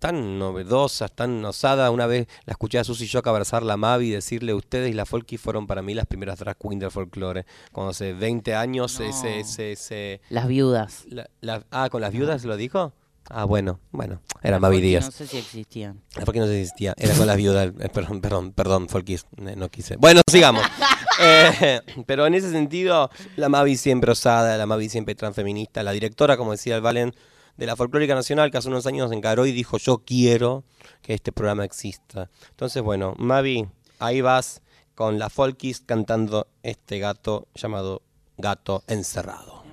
tan novedosas, tan osadas. Una vez la escuché a Susy Shock abrazar la Mavi y decirle, ustedes y la Folky fueron para mí las primeras drag queen del folclore. Cuando hace 20 años se... se, se, se- Las viudas. la- la- ah, ¿con las viudas lo dijo? Ah, bueno, bueno, era Mavi Díaz. No sé si existían. La Folky no existía, era con las viudas. eh, perdón, perdón, perdón, Folkis, eh, no quise. Bueno, sigamos. Eh, pero en ese sentido, la Mavi siempre osada, la Mavi siempre transfeminista, la directora, como decía el Valen, de la Folclórica Nacional, que hace unos años se encaró y dijo, yo quiero que este programa exista. Entonces, bueno, Mavi, ahí vas con la Folkis cantando este gato llamado Gato Encerrado.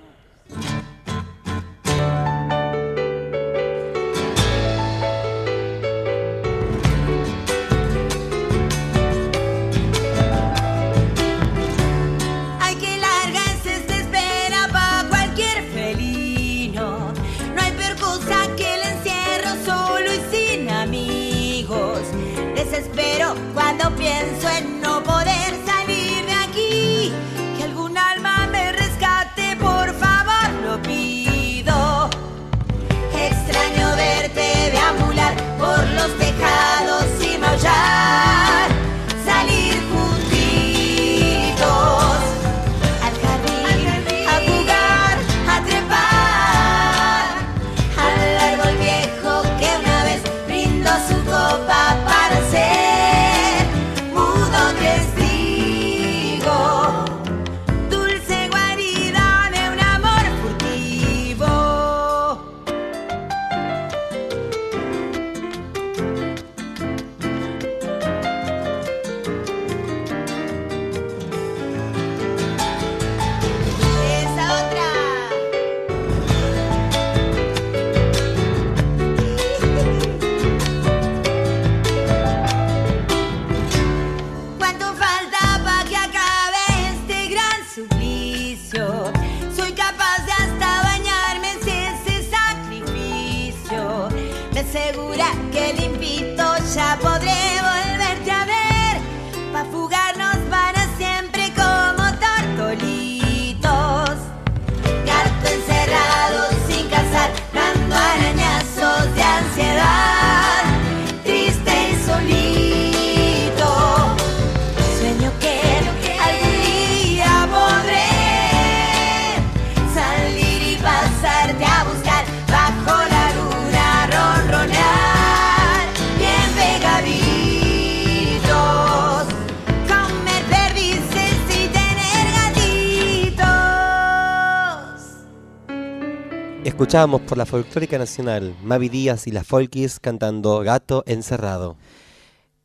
Escuchábamos por la folclórica nacional Mavi Díaz y las Folkis cantando Gato Encerrado.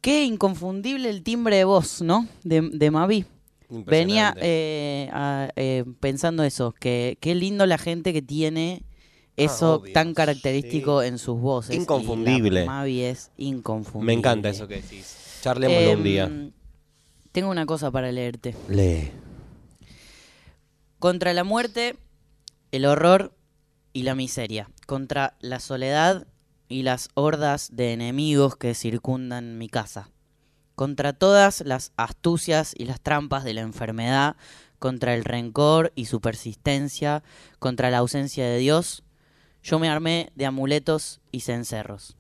Qué inconfundible el timbre de voz, ¿no? De, de Mavi. Venía eh, a- eh, pensando eso, que qué lindo la gente que tiene eso Ah, obvio, tan característico en sus voces. Inconfundible. Mavi es inconfundible. Me encanta eso que decís. Charlémoslo un día. Em, Tengo una cosa para leerte. Lee. Contra la muerte, el horror y la miseria. Contra la soledad y las hordas de enemigos que circundan mi casa. Contra todas las astucias y las trampas de la enfermedad. Contra el rencor y su persistencia. Contra la ausencia de Dios. Yo me armé de amuletos y cencerros.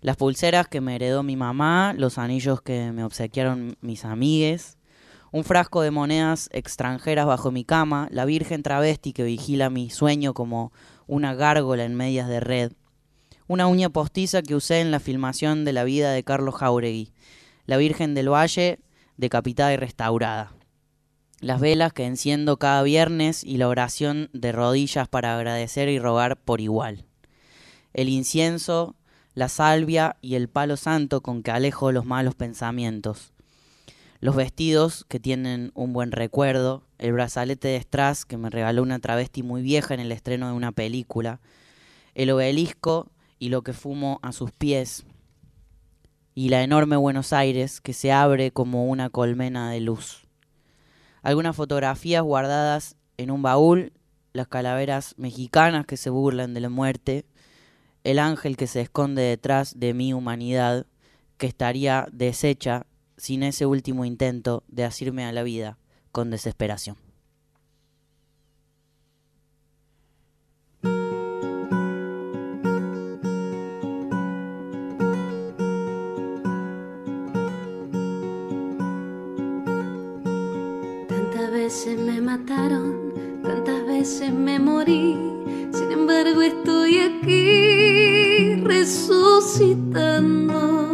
Las pulseras que me heredó mi mamá, los anillos que me obsequiaron mis amigues, un frasco de monedas extranjeras bajo mi cama, la virgen travesti que vigila mi sueño como una gárgola en medias de red, una uña postiza que usé en la filmación de la vida de Carlos Jauregui, la Virgen del Valle decapitada y restaurada, las velas que enciendo cada viernes y la oración de rodillas para agradecer y rogar por igual, el incienso, la salvia y el palo santo con que alejo los malos pensamientos, los vestidos que tienen un buen recuerdo, el brazalete de strass que me regaló una travesti muy vieja en el estreno de una película, el obelisco y lo que fumo a sus pies, y la enorme Buenos Aires que se abre como una colmena de luz. Algunas fotografías guardadas en un baúl, las calaveras mexicanas que se burlan de la muerte, el ángel que se esconde detrás de mi humanidad, que estaría deshecha sin ese último intento de asirme a la vida con desesperación. Tantas veces me mataron, tantas veces me morí, sin embargo estoy aquí resucitando.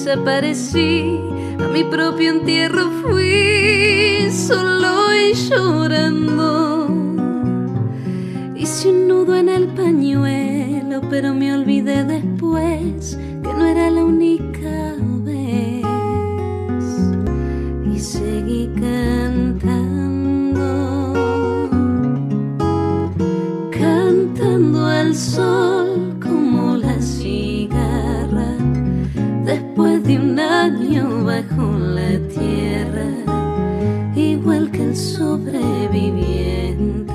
desaparecí. A mi propio entierro fui solo y llorando. Hice un nudo en el pañuelo, pero me olvidé después que no era la única bajo la tierra, igual que el sobreviviente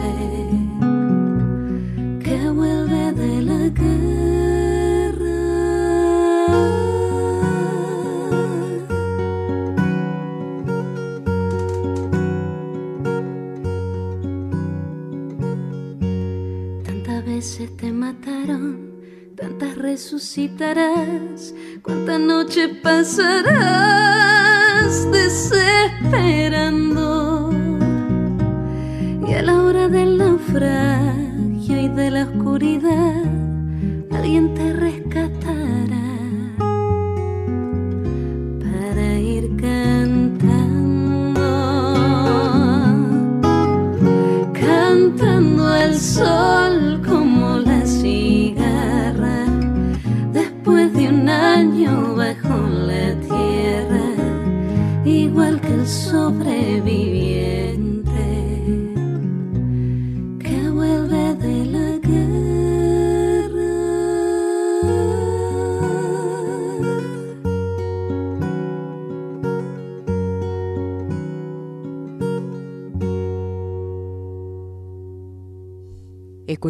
que vuelve de la guerra. Tantas veces te mataron, tantas resucitarás, cuántas noches pasarás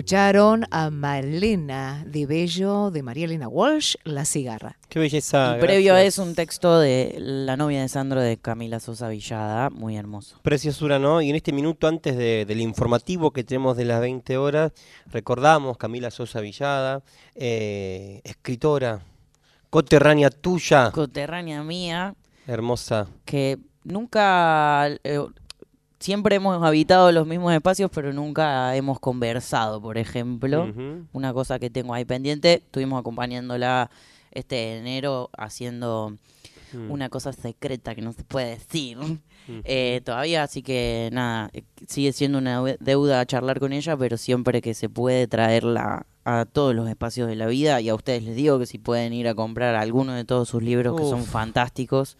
Escucharon a Malena de Bello de María Elena Walsh, La Cigarra. Qué belleza. Y previo eso, un texto de La novia de Sandro de Camila Sosa Villada, muy hermoso. Preciosura, ¿no? Y en este minuto antes de- del informativo que tenemos de las 20 horas, recordamos Camila Sosa Villada, eh, escritora, coterránea tuya, Coterránea mía, hermosa. que nunca, eh, siempre hemos habitado los mismos espacios, pero nunca hemos conversado, por ejemplo. Una cosa que tengo ahí pendiente, estuvimos acompañándola este enero haciendo Mm. una cosa secreta que no se puede decir. Eh, todavía, así que nada, eh, sigue siendo una deu- deuda charlar con ella, pero siempre que se puede traerla a todos los espacios de la vida y a ustedes les digo que si pueden ir a comprar alguno de todos sus libros que son fantásticos.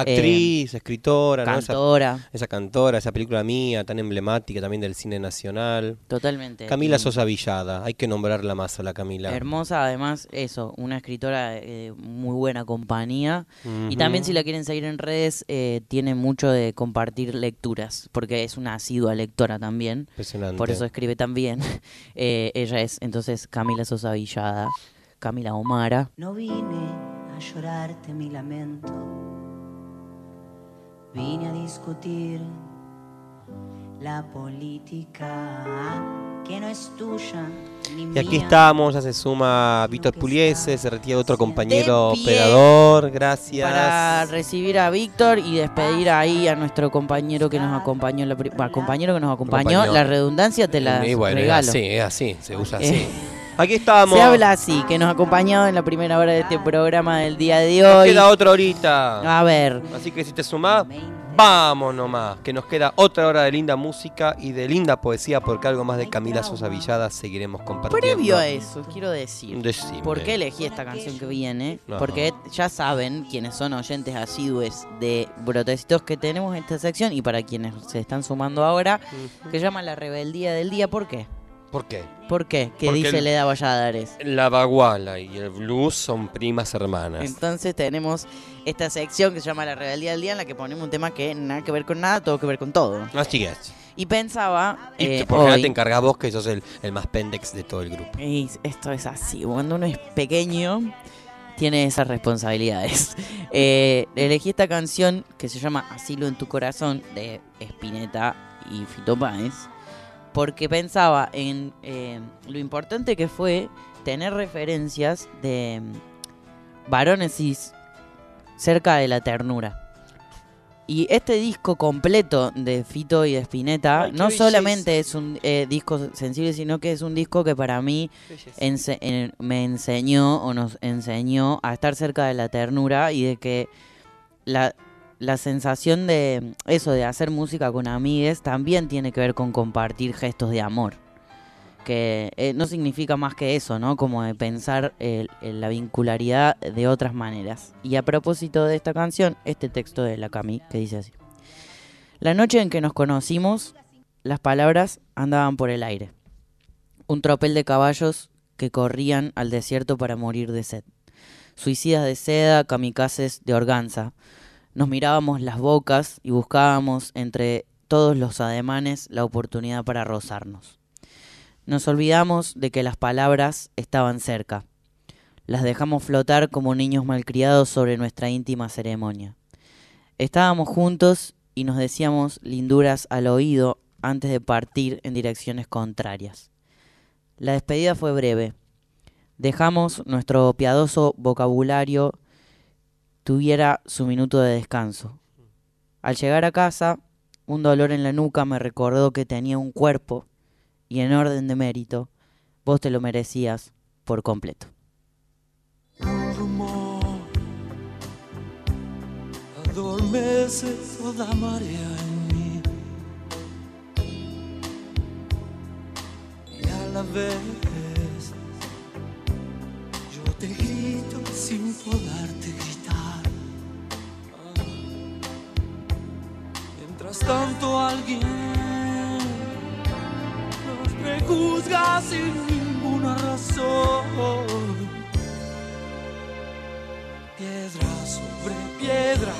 Actriz, escritora, ¿no? Esa- cantora. Esa, cantora, esa película mía, tan emblemática también del cine nacional. Totalmente. Camila Y- Sosa Villada, hay que nombrarla más a la Camila. Hermosa, además, eso, una escritora de muy buena compañía. Y también si la quieren seguir en redes, eh, tiene mucho de compartir lecturas, porque es una asidua lectora también. Impresionante. Por eso escribe tan bien. Eh, ella es entonces Camila Sosa Villada, Camila Omara. No vine a llorarte mi lamento, vine a discutir la política que no es tuya ni Y aquí estamos, ya se suma Víctor Puliese, se retira otro compañero operador, gracias. Para recibir a Víctor y despedir ahí a nuestro compañero que nos acompañó, la compañero que nos acompañó, Acompañó. la redundancia te la Y bueno, es regalo. así, es así, se usa Eh, así. Aquí estamos. Se habla así, que nos ha acompañado en la primera hora de este programa del día de Nos hoy. queda otra horita. A ver, Así que si te sumás, vamos nomás. Que nos queda otra hora de linda música y de linda poesía, porque algo más de Camila Sosa Villada seguiremos compartiendo. previo a eso, quiero decir, Decime. ¿por qué elegí esta canción que viene? Ajá. Porque ya saben, quienes son oyentes asiduos de Brotecitos, que tenemos esta sección, y para quienes se están sumando ahora, que se llama La Rebeldía del Día. ¿Por qué? ¿Por qué? ¿Por qué? Porque dice el- Leda Valladares. La baguala y el blues son primas hermanas. Entonces tenemos esta sección que se llama La Rebeldía del Día, en la que ponemos un tema que nada que ver con nada, todo que ver con todo. Así es. Y pensaba, Y eh, que por hoy- te encargas vos que sos el, el más pendex de todo el grupo. Y esto es así, cuando uno es pequeño tiene esas responsabilidades. Eh, elegí esta canción que se llama Asilo en tu corazón de Spinetta y Fito Páez porque pensaba en eh, lo importante que fue tener referencias de mm, varones cis cerca de la ternura. Y este disco completo de Fito y de Spinetta Ay, no solamente es un eh, disco sensible, sino que es un disco que para mí ense- en- me enseñó o nos enseñó a estar cerca de la ternura y de que la, la sensación de eso, de hacer música con amigues, también tiene que ver con compartir gestos de amor. Que eh, no significa más que eso, ¿no? Como de pensar el- la vincularidad de otras maneras. Y a propósito de esta canción, este texto de la Cami que dice así. La noche en que nos conocimos, las palabras andaban por el aire. Un tropel de caballos que corrían al desierto para morir de sed. Suicidas de seda, kamikazes de organza. Nos mirábamos las bocas y buscábamos entre todos los ademanes la oportunidad para rozarnos. Nos olvidamos de que las palabras estaban cerca. Las dejamos flotar como niños malcriados sobre nuestra íntima ceremonia. Estábamos juntos y nos decíamos linduras al oído antes de partir en direcciones contrarias. La despedida fue breve. Dejamos nuestro piadoso vocabulario tuviera su minuto de descanso. Al llegar a casa, un dolor en la nuca me recordó que tenía un cuerpo y en orden de mérito, vos te lo merecías por completo. Adormece toda marea en mí y a la vez yo te grito sin poderte gritar. Mientras tanto alguien nos prejuzga sin ninguna razón. Piedra sobre piedra,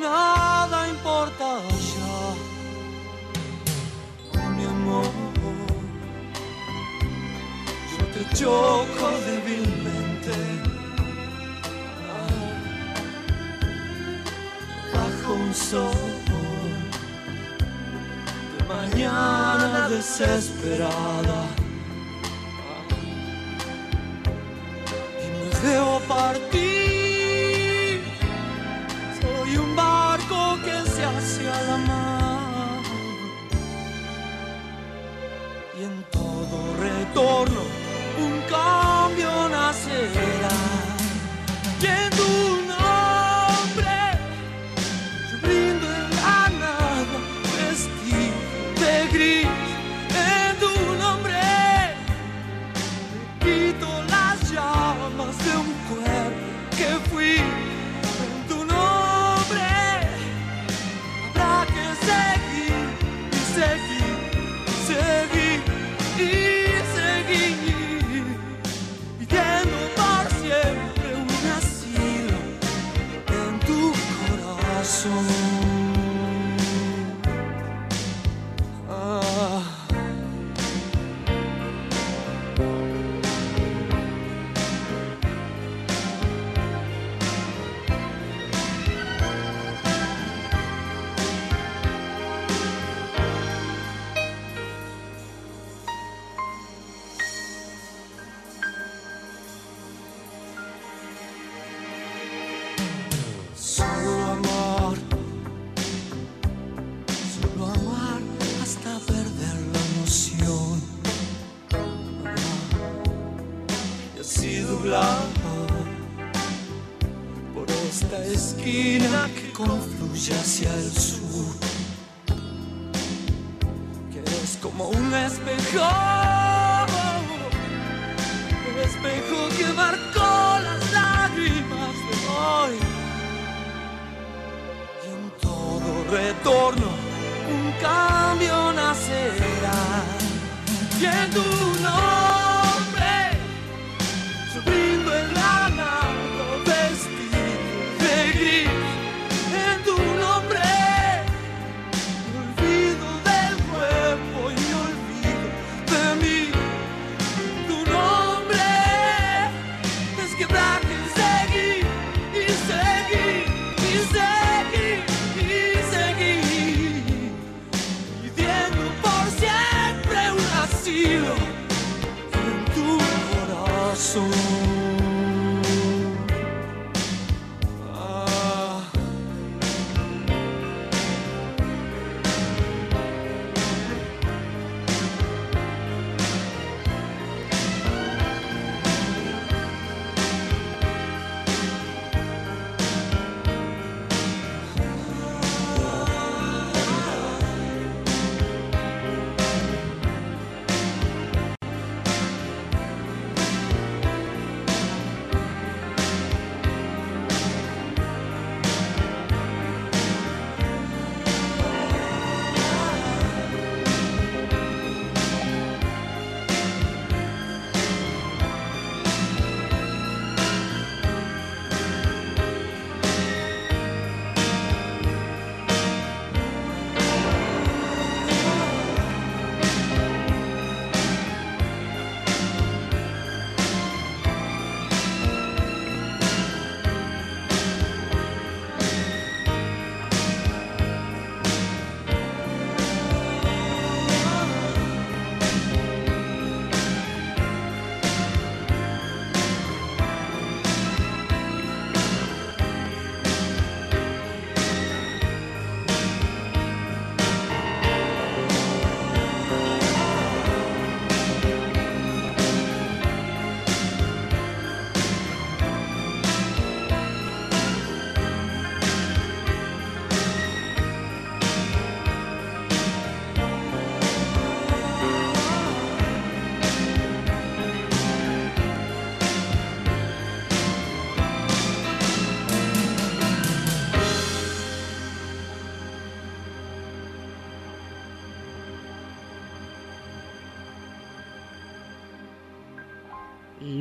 nada importa ya. Mi amor, yo te choco débilmente. Ah, Bajo un sol mañana desesperada. y me veo partir. Soy un barco que se hace a la mar. Y en todo retorno un cambio nacerá.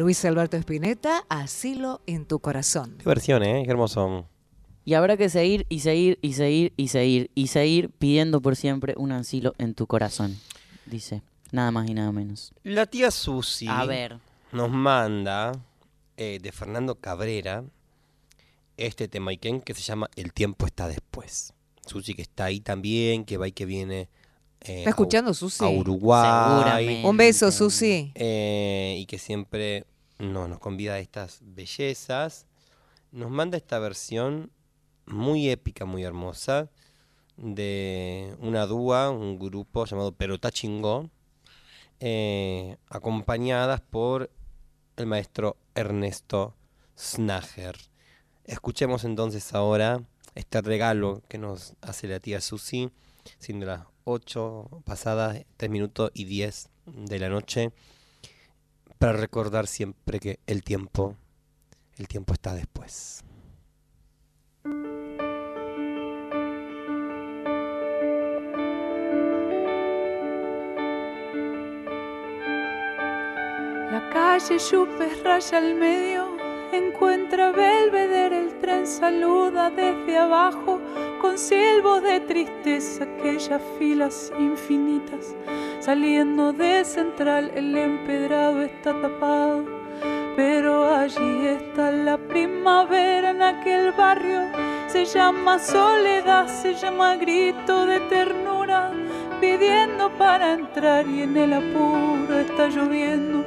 Luis Alberto Spinetta, Asilo en tu corazón. Qué versión, ¿eh? Qué hermoso. Y habrá que seguir y seguir y seguir y seguir y seguir pidiendo por siempre un asilo en tu corazón. Dice, nada más y nada menos. La tía Susi A ver. nos manda eh, de Fernando Cabrera este tema Iken que se llama El tiempo está después. Susi que está ahí también, que va y que viene. eh, ¿Está a- escuchando, Susi? A Uruguay. Seguramente. Un beso, Susi. Eh, y que siempre no, nos convida a estas bellezas. Nos manda esta versión muy épica, muy hermosa, de una dúa, un grupo llamado Perotá Chingó, eh, acompañadas por el maestro Ernesto Snager. Escuchemos entonces ahora este regalo que nos hace la tía Susi, siendo las 8 pasadas, 3 minutos y 10 de la noche, para recordar siempre que el tiempo, el tiempo está después. La calle Yupes raya al medio, encuentra Belvedere, el tren saluda desde abajo con silbos de tristeza aquellas filas infinitas. Saliendo de central el empedrado está tapado, pero allí está la primavera en aquel barrio. Se llama soledad, se llama grito de ternura, pidiendo para entrar y en el apuro está lloviendo.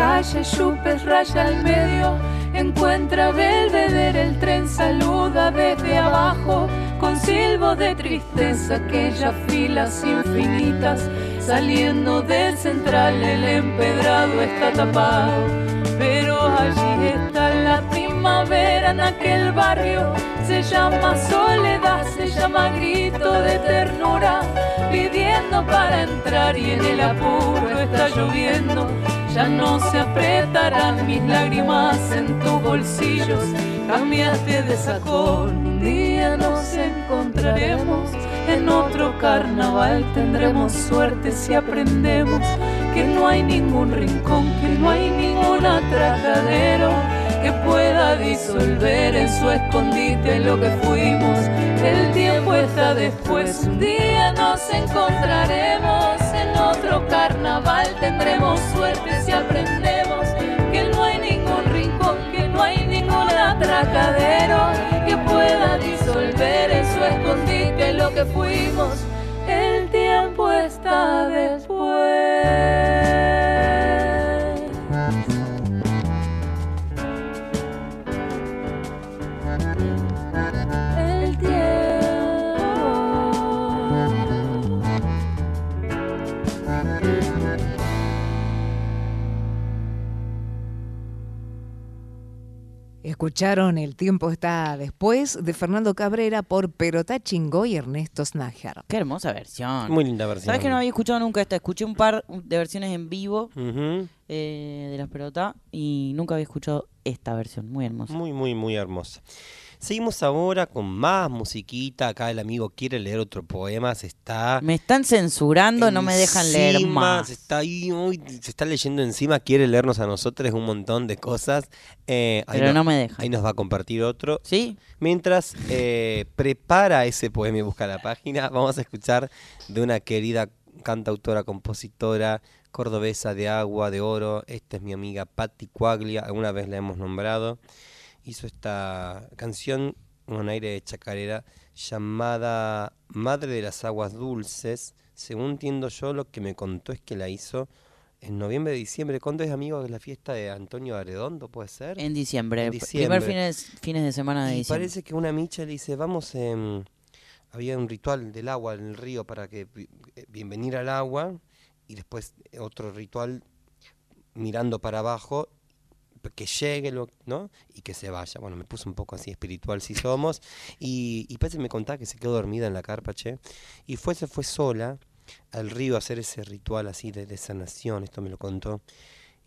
Calle Chupes raya al medio, encuentra Belvedere, el tren saluda desde abajo, con silbo de tristeza aquellas filas infinitas, saliendo del central el empedrado está tapado, pero allí está la primavera en aquel barrio, se llama soledad, se llama grito de ternura, pidiendo para entrar y en el apuro está lloviendo. Ya no se apretarán mis lágrimas en tus bolsillos. Cambiaste de sacón, un día nos encontraremos. En otro carnaval tendremos suerte si aprendemos que no hay ningún rincón, que no hay ningún atracadero que pueda disolver en su escondite lo que fuimos. El tiempo está después, un día nos encontraremos otro carnaval. Tendremos suerte si aprendemos que no hay ningún rincón, que no hay ningún atracadero que pueda disolver en su escondite lo que fuimos. El tiempo está después. Escucharon El tiempo está después de Fernando Cabrera por Perotá Chingó y Ernesto Snager. Qué hermosa versión. Muy linda versión. ¿Sabes que no había escuchado nunca esta? Escuché un par de versiones en vivo eh, de las pelotas y nunca había escuchado esta versión. Muy hermosa. Muy, muy, muy hermosa. Seguimos ahora con más musiquita. Acá el amigo quiere leer otro poema. Se está. Me están censurando, no me dejan leer más. Se está ahí, uy, se está leyendo encima. Quiere leernos a nosotros un montón de cosas. Eh, Pero no me deja. Ahí nos va a compartir otro. Sí. Mientras eh, prepara ese poema y busca la página, vamos a escuchar de una querida cantautora, compositora, cordobesa de agua, de oro. Esta es mi amiga Patti Cuaglia. Alguna vez la hemos nombrado hizo esta canción con un aire de chacarera llamada Madre de las Aguas Dulces. Según entiendo yo, lo que me contó es que la hizo en noviembre, diciembre. ¿Cuándo es, amigo, la fiesta de Antonio Arredondo, puede ser? En diciembre, En diciembre. primer fines, fines de semana de Y diciembre. parece que una micha le dice, vamos, em, había un ritual del agua en el río para que eh, bienvenir al agua y después otro ritual mirando para abajo que llegue, lo- ¿no? Y que se vaya. Bueno, me puse un poco así espiritual si somos. Y, y me contaba que se quedó dormida en la carpa, che. Y fue, se fue sola al río a hacer ese ritual así de, de sanación. Esto me lo contó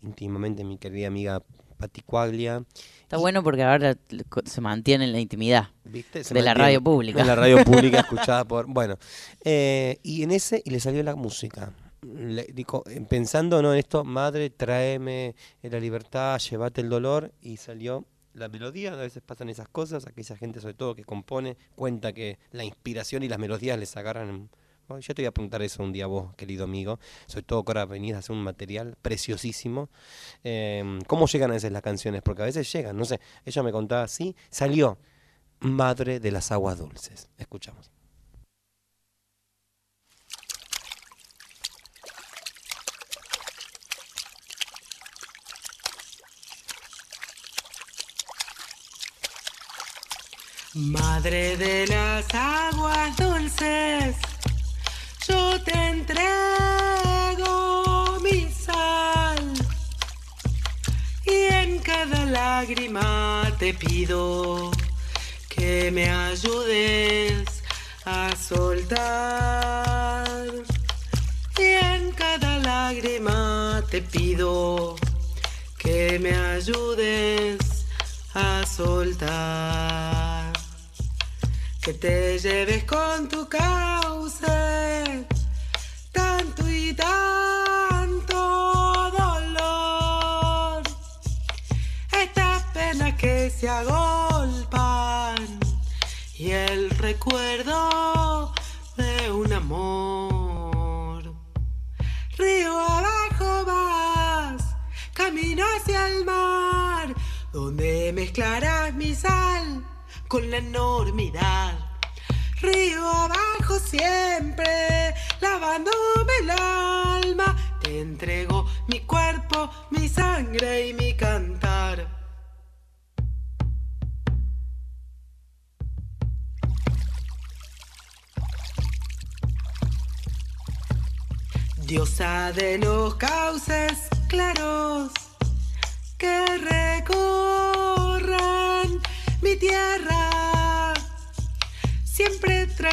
íntimamente mi querida amiga Pati Cuaglia. Está bueno porque ahora se mantiene en la intimidad ¿Viste? Se de la radio pública. De la radio pública escuchada por. Bueno, eh, y en ese, y le salió la música. Le, eh, pensando ¿no? en esto, madre, tráeme la libertad, llévate el dolor, y salió la melodía. A veces pasan esas cosas. Aquella gente, sobre todo, que compone, cuenta que la inspiración y las melodías les agarran. yo te voy a preguntar eso un día a vos, querido amigo. Sobre todo que ahora venís a hacer un material preciosísimo. Eh, ¿Cómo llegan a veces las canciones? Porque a veces llegan, no sé. Ella me contaba así, salió Madre de las Aguas Dulces. Escuchamos. Madre de las aguas dulces, yo te entrego mi sal y en cada lágrima te pido que me ayudes a soltar. Y en cada lágrima te pido que me ayudes a soltar. Que te lleves con tu cauce tanto y tanto dolor. Estas penas que se agolpan y el recuerdo de un amor. Río abajo vas, camino hacia el mar, donde mezclarás mi sal con la enormidad. Río abajo siempre, lavándome el alma, te entrego mi cuerpo, mi sangre y mi cantar. Diosa de los cauces claros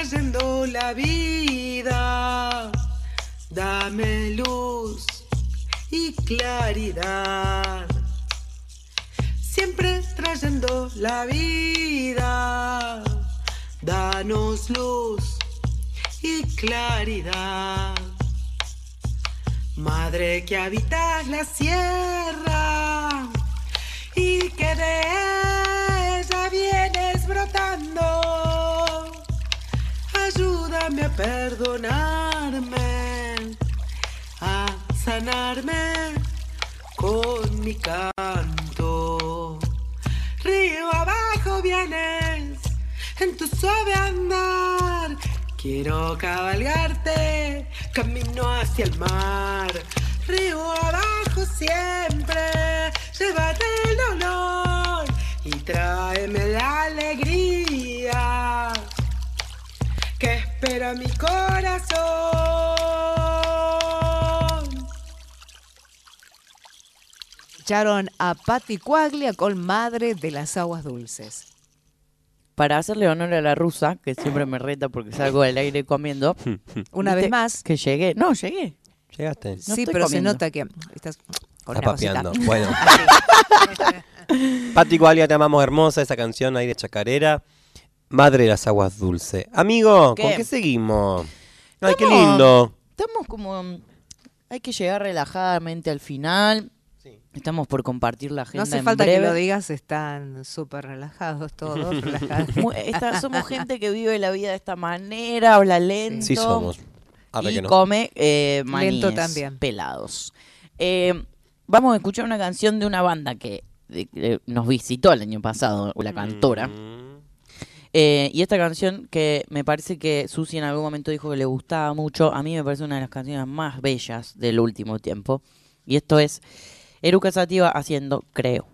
la vida. Dame luz y claridad, siempre trayendo la vida. Danos luz y claridad. Madre que habitas la sierra perdonarme, a sanarme con mi canto. Río abajo vienes en tu suave andar. Quiero cabalgarte, camino hacia el mar. Río abajo siempre, llévate el dolor y tráeme la alegría espera mi corazón. Escucharon a Patti Cuaglia con Madre de las Aguas Dulces. Para hacerle honor a la rusa, que siempre me reta porque salgo del aire comiendo. Una vez más. Que llegué. No, llegué. Llegaste. No sí, pero comiendo. se nota que estás con Está papeando. Bueno. Pati Gualia, te amamos hermosa, esa canción ahí de Chacarera. Madre de las aguas dulces. Amigo, ¿Qué? ¿con qué seguimos? Ay, qué Estamos- lindo. Estamos como. Hay que llegar relajadamente al final. Estamos por compartir la agenda. No hace en falta que breve. lo digas, están súper relajados todos, relajados. Mu- esta- somos gente que vive la vida de esta manera, habla lento. Sí somos. A ver y que no. come eh, Lento también. pelados. Eh, vamos a escuchar una canción de una banda que de- nos visitó el año pasado, la cantora. Mm. Eh, y esta canción que me parece que Susi en algún momento dijo que le gustaba mucho, a mí me parece una de las canciones más bellas del último tiempo. Y esto es Eruca Sativa haciendo Creo. Creo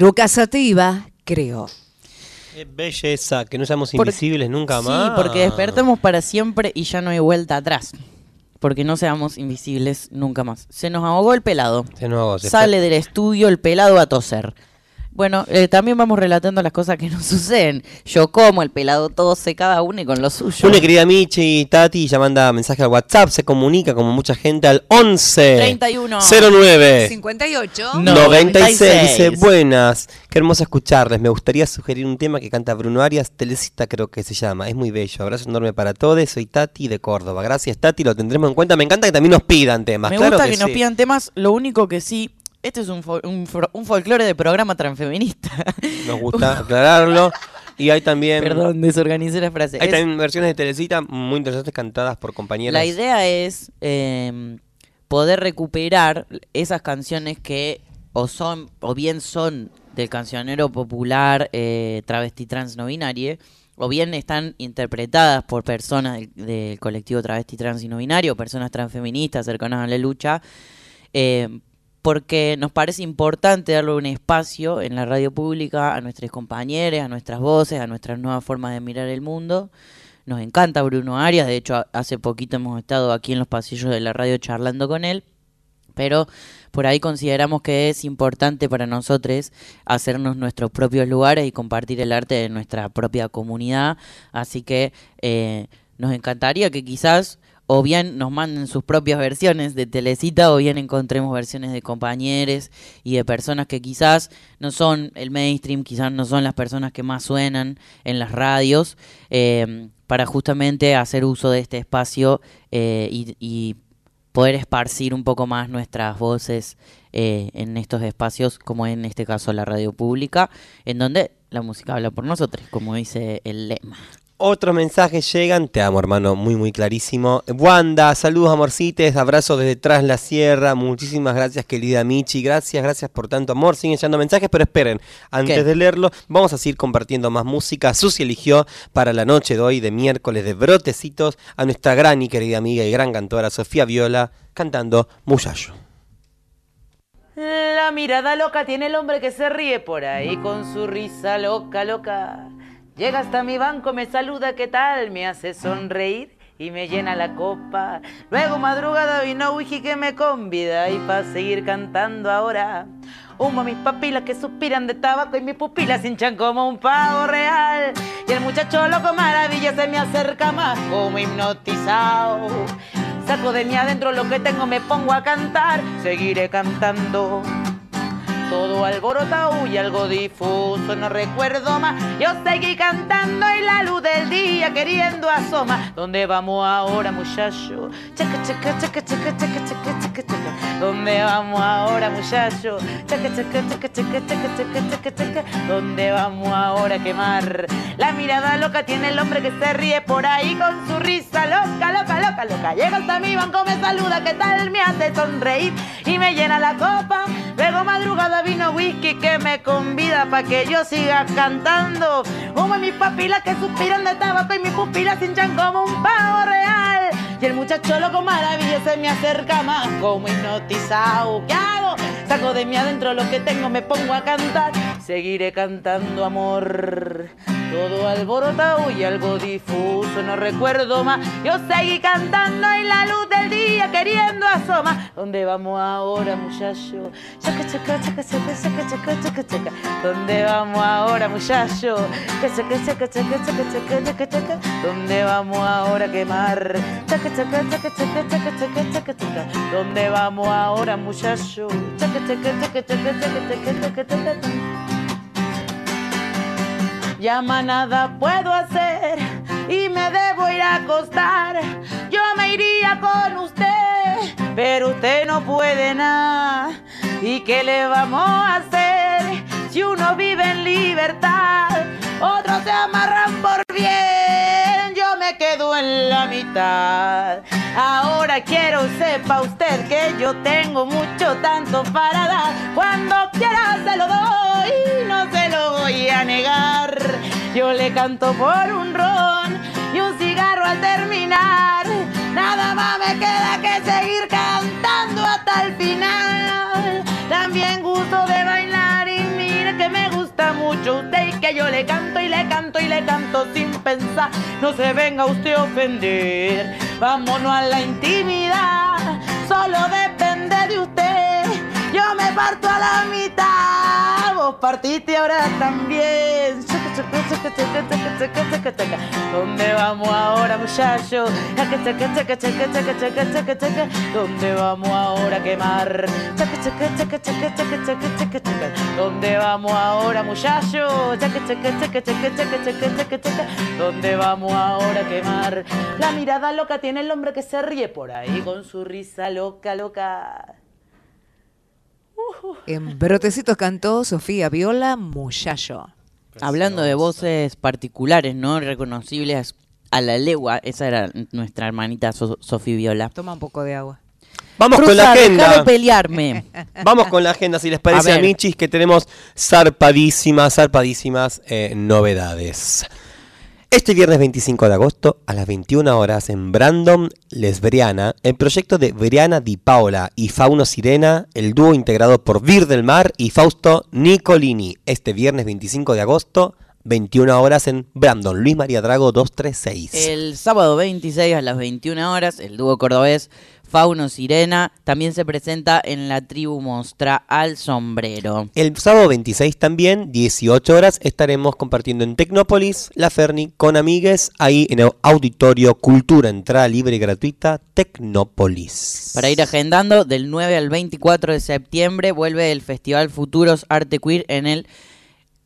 Eruca Sativa, creo. Qué belleza, que no seamos Por- invisibles nunca Sí, más. porque despertemos para siempre y ya no hay vuelta atrás. Porque no seamos invisibles nunca más. Se nos ahogó el pelado. Se nos ahogó, se Sale del estudio el pelado a toser. Bueno, eh, también vamos relatando las cosas que nos suceden. Yo como, el pelado tose cada uno y con lo suyo. Una querida Michi, Tati, ya manda mensaje al WhatsApp, se comunica como mucha gente al 11 31 09 58 96. Dice, buenas, qué hermoso escucharles. Me gustaría sugerir un tema que canta Bruno Arias, Telecita creo que se llama. Es muy bello. Abrazo enorme para todos. Soy Tati de Córdoba. Gracias Tati, lo tendremos en cuenta. Me encanta que también nos pidan temas. Me claro gusta que, nos sí. pidan temas. Lo único que sí, este es un, un, folclore de programa transfeminista. Nos gusta aclararlo. Y hay también... Perdón, desorganicé la frase. Hay Es- también versiones de Telecita muy interesantes cantadas por compañeros. La idea es eh, poder recuperar esas canciones que o son o bien son del cancionero popular eh, travesti trans no binario, o bien están interpretadas por personas del, del colectivo travesti trans y no binario, personas transfeministas cercanas a la lucha, eh, porque nos parece importante darle un espacio en la radio pública a nuestros compañeros, a nuestras voces, a nuestras nuevas formas de mirar el mundo. Nos encanta Bruno Arias, de hecho hace poquito hemos estado aquí en los pasillos de la radio charlando con él, pero por ahí consideramos que es importante para nosotros hacernos nuestros propios lugares y compartir el arte de nuestra propia comunidad, así que eh, nos encantaría que quizás o bien nos manden sus propias versiones de Telecita o bien encontremos versiones de compañeros y de personas que quizás no son el mainstream, quizás no son las personas que más suenan en las radios, eh, para justamente hacer uso de este espacio eh, y, poder esparcir un poco más nuestras voces eh, en estos espacios, como en este caso la radio pública, en donde la música habla por nosotros, como dice el lema. Otros mensajes llegan, te amo hermano, muy muy clarísimo. Wanda, saludos amorcites, abrazos desde tras la sierra, muchísimas gracias querida Michi, gracias, gracias por tanto amor, siguen llegando mensajes, pero esperen, antes ¿Qué? de leerlo, vamos a seguir compartiendo más música. Susi eligió para la noche de hoy, de miércoles de brotecitos, a nuestra gran y querida amiga y gran cantora Sofía Viola, cantando Muchacho. La mirada loca tiene el hombre que se ríe por ahí con su risa loca, loca. Llega hasta mi banco, me saluda, ¿qué tal? Me hace sonreír y me llena la copa. Luego madrugada vino whisky que me convida y para seguir cantando ahora. Humo mis papilas que suspiran de tabaco y mis pupilas hinchan como un pavo real. Y el muchacho loco maravilla se me acerca más como hipnotizado. Saco de mí adentro lo que tengo, me pongo a cantar, seguiré cantando. Todo alborotado y algo difuso, no recuerdo más. Yo seguí cantando y la luz del día queriendo asoma. ¿Dónde vamos ahora, muchacho? Chaca, chaca, chaca, chaca, chaca, chaca, chaca, chaca. ¿Dónde vamos ahora, muchacho? Chaca, chaca, chaca, chaca, chaca, chaca, chaca, chaca. ¿Dónde vamos ahora a quemar? La mirada loca tiene el hombre que se ríe por ahí con su risa loca, loca, loca, loca. Llega hasta mi banco, me saluda, ¿qué tal? Me hace sonreír y me llena la copa. Luego madrugada vino whisky que me convida para que yo siga cantando. En mis papilas que suspiran de tabaco y mis pupilas hinchan como un pavo real. Y el muchacho loco maravilla se me acerca más como hipnotizado. ¿Qué hago? Saco de mí adentro lo que tengo, me pongo a cantar. Seguiré cantando amor. Todo alborotado y algo difuso, no recuerdo más. Yo seguí cantando y la luz del día queriendo asoma. ¿Dónde vamos ahora, muchacho? Chaca, chaca, chaca, chaca, chaca, chaca, chaca, chaca. ¿Dónde vamos ahora, muchacho? Chaca, chaca, chaca, chaca, chaca, chaca, chaca. ¿Dónde vamos ahora a quemar? Chaca, chaca, chaca, chaca, chaca, chaca, chaca. ¿Dónde vamos ahora, muchacho? Ya más nada puedo hacer y me debo ir a acostar. Yo me iría con usted, pero usted no puede nada. ¿Y qué le vamos a hacer si uno vive en libertad? Otros se amarran por bien, me quedo en la mitad. Ahora quiero sepa usted que yo tengo mucho tanto para dar. Cuando quiera se lo doy, no se lo voy a negar. Yo le canto por un ron y un cigarro al terminar. Nada más me queda que seguir cantando hasta el final. Yo le canto y le canto y le canto sin pensar. No se venga usted a ofender. Vámonos a la intimidad. Solo depende de usted. Yo me parto a la mitad. Vos partiste ahora también. ¿Dónde vamos ahora, muchacho? Chaca, chaca, chaca, chaca, chaca, chaca, chaca, chaca. ¿Dónde vamos ahora a quemar? ¿Dónde vamos ahora, muchacho? Chaca, chaca, chaca, chaca, chaca, chaca, chaca, chaca. ¿Dónde vamos ahora a quemar? La mirada loca tiene el hombre que se ríe por ahí con su risa loca, loca. En Brotecitos cantó Sofía Viola Muchacho. Hablando de voces particulares, ¿no? Reconocibles a la legua, esa era nuestra hermanita So- Sofía Viola. Toma un poco de agua. Vamos con la agenda. de pelearme. Vamos con la agenda, si les parece A a. Michis, que tenemos zarpadísimas, zarpadísimas eh, novedades. Este viernes 25 de agosto, a las 21 horas, en Brandon, Lesbriana, el proyecto de Briana Di Paola y Fauno Sirena, el dúo integrado por Vir del Mar y Fausto Nicolini. Este viernes 25 de agosto, 21 horas en Brandon, Luis María Drago 236. El sábado 26 a las 21 horas, el dúo cordobés Fauno Sirena también se presenta en la tribu Mostra al Sombrero. El sábado 26 también, 18 horas, estaremos compartiendo en Tecnópolis, La Ferni, con amigues, ahí en el Auditorio Cultura, entrada libre y gratuita, Tecnópolis. Para ir agendando, del 9 al 24 de septiembre vuelve el Festival Futuros Arte Queer en el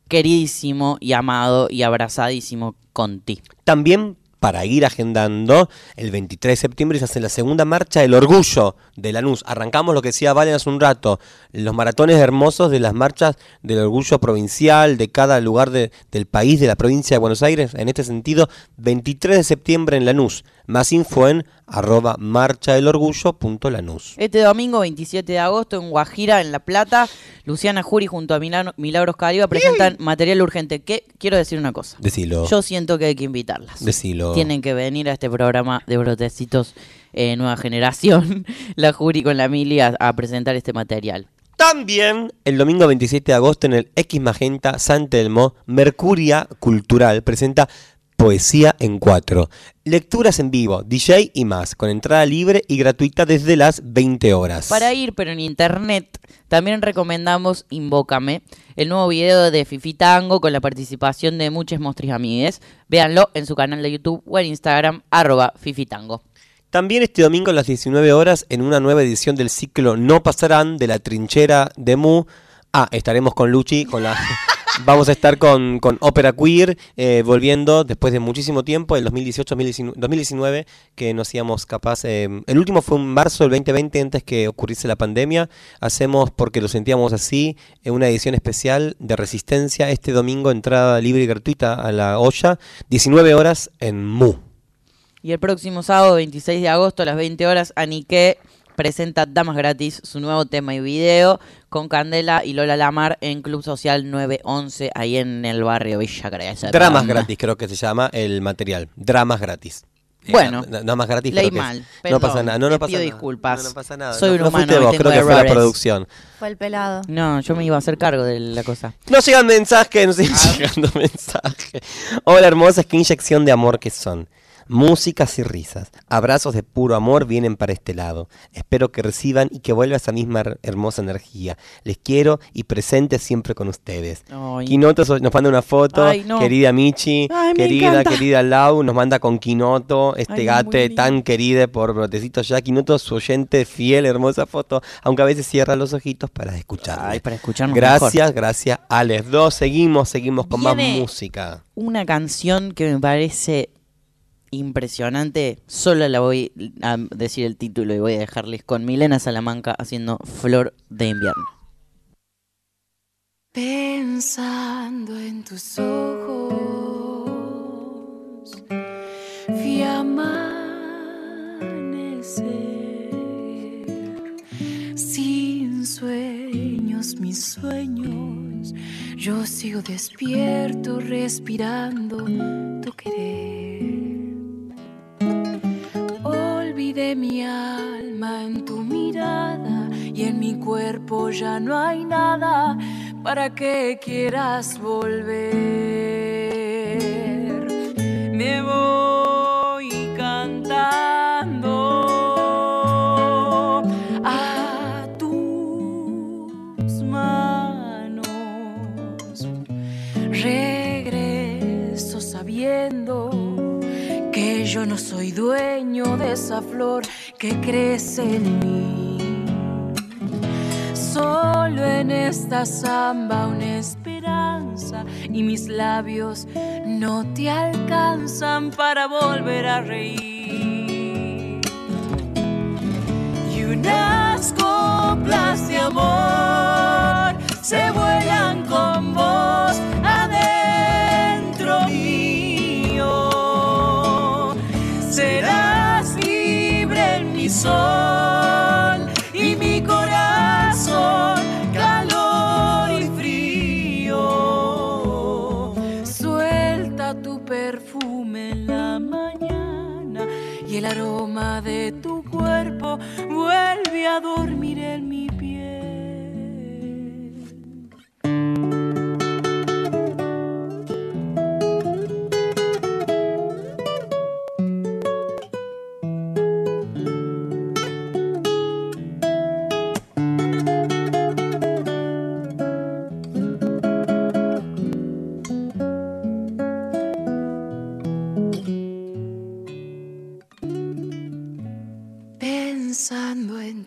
queridísimo y amado y abrazadísimo Conti. También para ir agendando, el 23 de septiembre se hace la segunda marcha del orgullo de Lanús. Arrancamos lo que decía Valen hace un rato, los maratones hermosos de las marchas del orgullo provincial de cada lugar de- del país, de la provincia de Buenos Aires. En este sentido, 23 de septiembre en Lanús. Más info en arroba marchadelorgullo.lanús. Este domingo 27 de agosto en Guajira, en La Plata, Luciana Jury junto a Milano- Milagros Cariba presentan material urgente. Que quiero decir una cosa. Decilo. Yo siento que hay que invitarlas. Decilo. Tienen que venir a este programa de Brotecitos eh, Nueva Generación, la Jury con la Mili, a, a presentar este material. También el domingo 27 de agosto en el X Magenta San Telmo, Mercuria Cultural presenta Poesía en Cuatro. Lecturas en vivo, DJ y más, con entrada libre y gratuita desde las 20 horas. Para ir, pero en internet, también recomendamos Invócame, el nuevo video de Fifi Tango con la participación de muchos mostris amigues. Véanlo en su canal de YouTube o en Instagram, arroba Fifi Tango. También este domingo a las 19 horas en una nueva edición del ciclo No Pasarán de la Trinchera de Mu. Ah, estaremos con Luchi, con la... Vamos a estar con, con Ópera Queer, eh, volviendo después de muchísimo tiempo, el 2018-2019, que no hacíamos capaz. eh, el último fue en marzo del 2020, antes que ocurriese la pandemia. Hacemos, porque lo sentíamos así, eh, una edición especial de Resistencia. Este domingo, entrada libre y gratuita a la olla, 19 horas en Mu. Y el próximo sábado, 26 de agosto, a las 20 horas, Anique presenta Damas Gratis, su nuevo tema y video, con Candela y Lola Lamar en Club Social 911, ahí en el barrio Villa Crespo. Dramas gratis, creo que se llama el material. Dramas gratis. Eh, Bueno, más gratis. leí creo que es. mal, No perdón, pasa nada. No, no pasa pido nada. disculpas. No, no pasa nada. Soy No, un no humano fuiste vos, creo que fue la producción. Fue el pelado. No, yo me iba a hacer cargo de la cosa. Nos llegan mensajes, nos siguen llegando mensajes. Hola hermosas, qué inyección de amor que son. Músicas y risas, abrazos de puro amor vienen para este lado. Espero que reciban y que vuelva esa misma her- hermosa energía. Les quiero y presente siempre con ustedes. Ay. Quinoto nos manda una foto, Ay, no. querida Michi, Ay, querida, querida Lau, nos manda con Quinoto, este lindo. tan querido por Brotecito ya. Quinoto, su oyente fiel, hermosa foto, aunque a veces cierra los ojitos para escucharla. Ay, para escucharnos Gracias, mejor. gracias a les dos. Seguimos, seguimos con más música. Una canción que me parece impresionante, solo la voy a decir el título y voy a dejarles con Milena Salamanca haciendo Flor de Invierno. Pensando en tus ojos, vi amanecer. Sin sueños, mis sueños, yo sigo despierto, respirando tu querer. Olvidé mi alma en tu mirada y en mi cuerpo ya no hay nada para que quieras volver. Me voy yo no soy dueño de esa flor que crece en mí. Solo en esta samba una esperanza y mis labios no te alcanzan para volver a reír. Y unas coplas de amor se vuelan con sol y mi corazón calor y frío. Suelta tu perfume en la mañana y el aroma de tu cuerpo vuelve a dormir en mi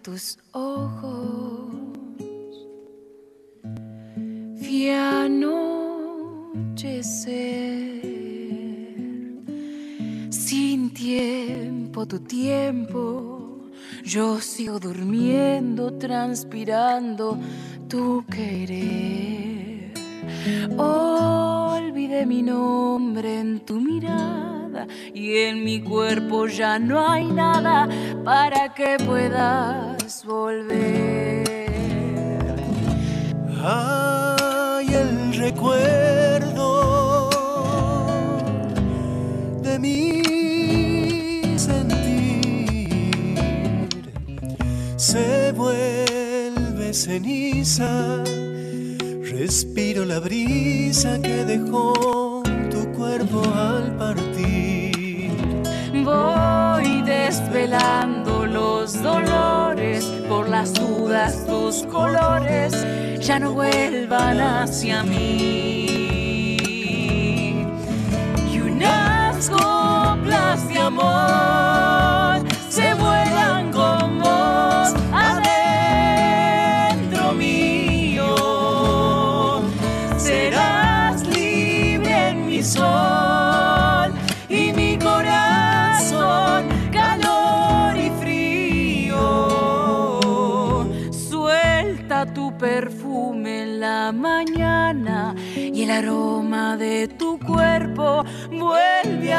tus ojos, vi anochecer sin tiempo, tu tiempo. Yo sigo durmiendo, transpirando tu querer. Olvidé mi nombre en tu y en mi cuerpo ya no hay nada para que puedas volver. Hay el recuerdo de mi sentir. Se vuelve ceniza. Respiro la brisa que dejó tu cuerpo al partir. Voy desvelando los dolores por las dudas, tus colores ya no vuelvan hacia mí. Y coplas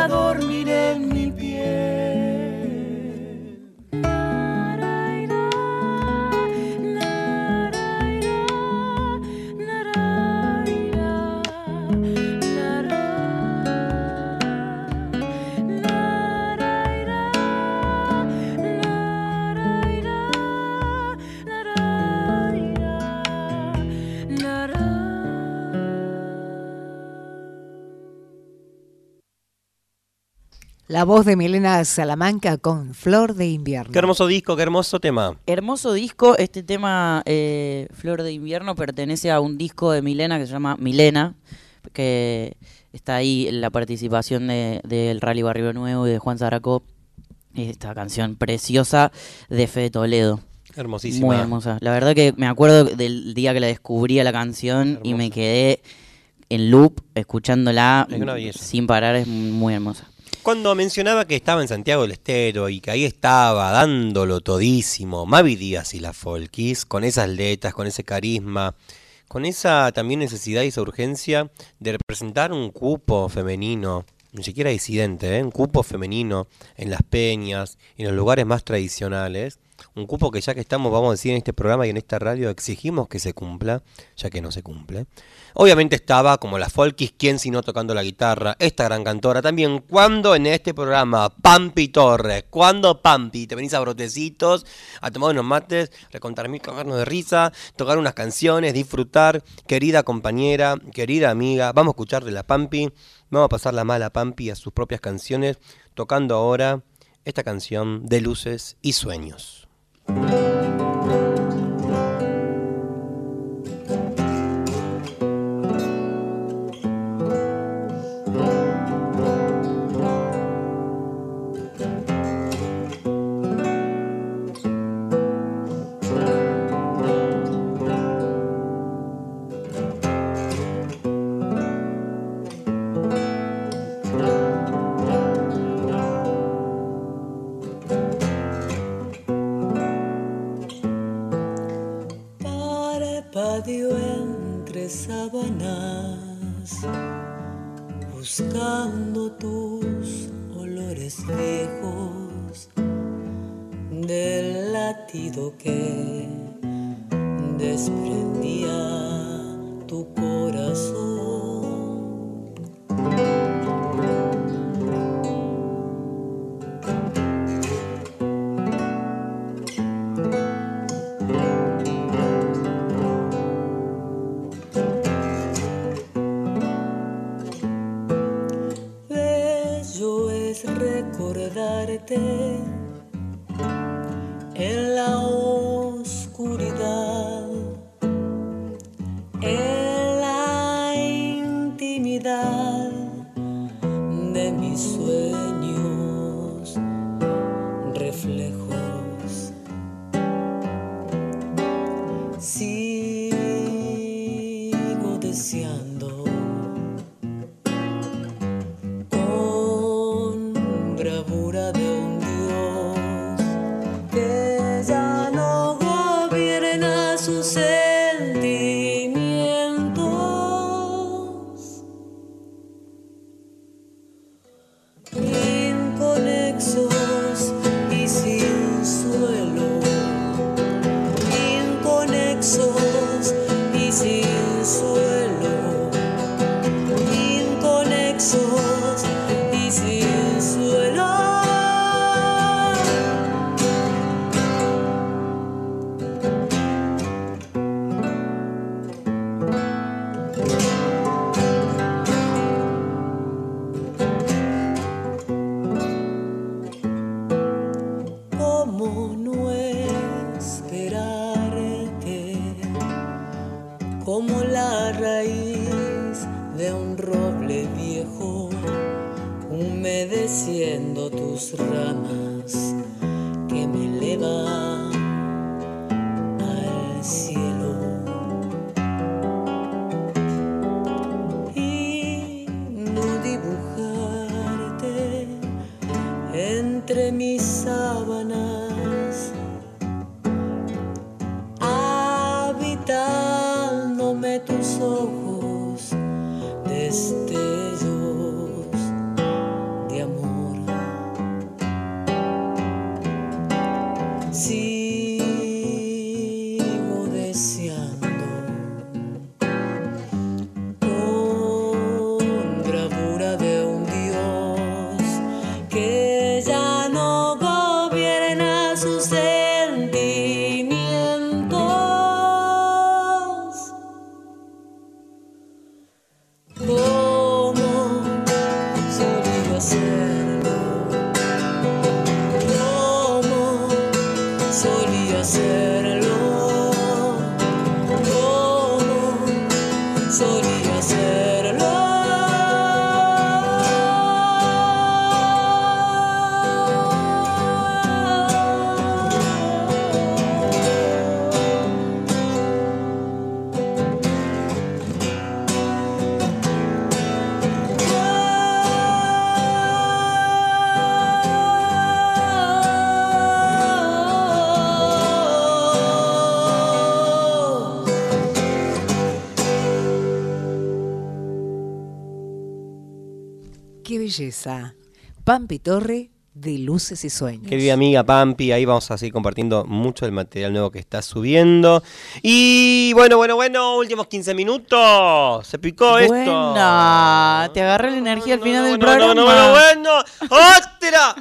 dormir en La voz de Milena Salamanca con Flor de Invierno. Qué hermoso disco, qué hermoso tema. Hermoso disco. Este tema, eh, Flor de Invierno, pertenece a un disco de Milena que se llama Milena, que está ahí en la participación de- del Rally Barrio Nuevo y de Juan Zaraco. Esta canción preciosa de Fede Toledo. Hermosísima. Muy hermosa. La verdad que me acuerdo del día que la descubrí a la canción y me quedé en loop escuchándola Es sin parar. Es muy hermosa. Cuando mencionaba que estaba en Santiago del Estero y que ahí estaba dándolo todísimo, Mavi Díaz y la Folkis, con esas letras, con ese carisma, con esa también necesidad y esa urgencia de representar un cupo femenino, ni siquiera disidente, ¿eh? un cupo femenino en las peñas en los lugares más tradicionales, un cupo que ya que estamos, vamos a decir, en este programa y en esta radio exigimos que se cumpla, ya que no se cumple. Obviamente estaba como la Folkis, quien sino tocando la guitarra, esta gran cantora también, cuando en este programa, Pampi Torres, cuando Pampi, te venís a brotecitos, a tomar unos mates, recontar mil cagarnos de risa, tocar unas canciones, disfrutar, querida compañera, querida amiga, vamos a escuchar de la Pampi, vamos a pasar la mala Pampi a sus propias canciones, tocando ahora esta canción de luces y sueños. Thank you. Tus olores viejos del latido que desprendía tu corazón. acordarte. Belleza. Pampi Torre de Luces y Sueños. Querida amiga Pampi, ahí vamos a seguir compartiendo mucho del material nuevo que está subiendo. Y bueno, bueno, bueno, últimos 15 minutos. Se picó esto. Buena, te agarré la energía al final del No, programa. no, no, bueno, bueno. ¡Otra!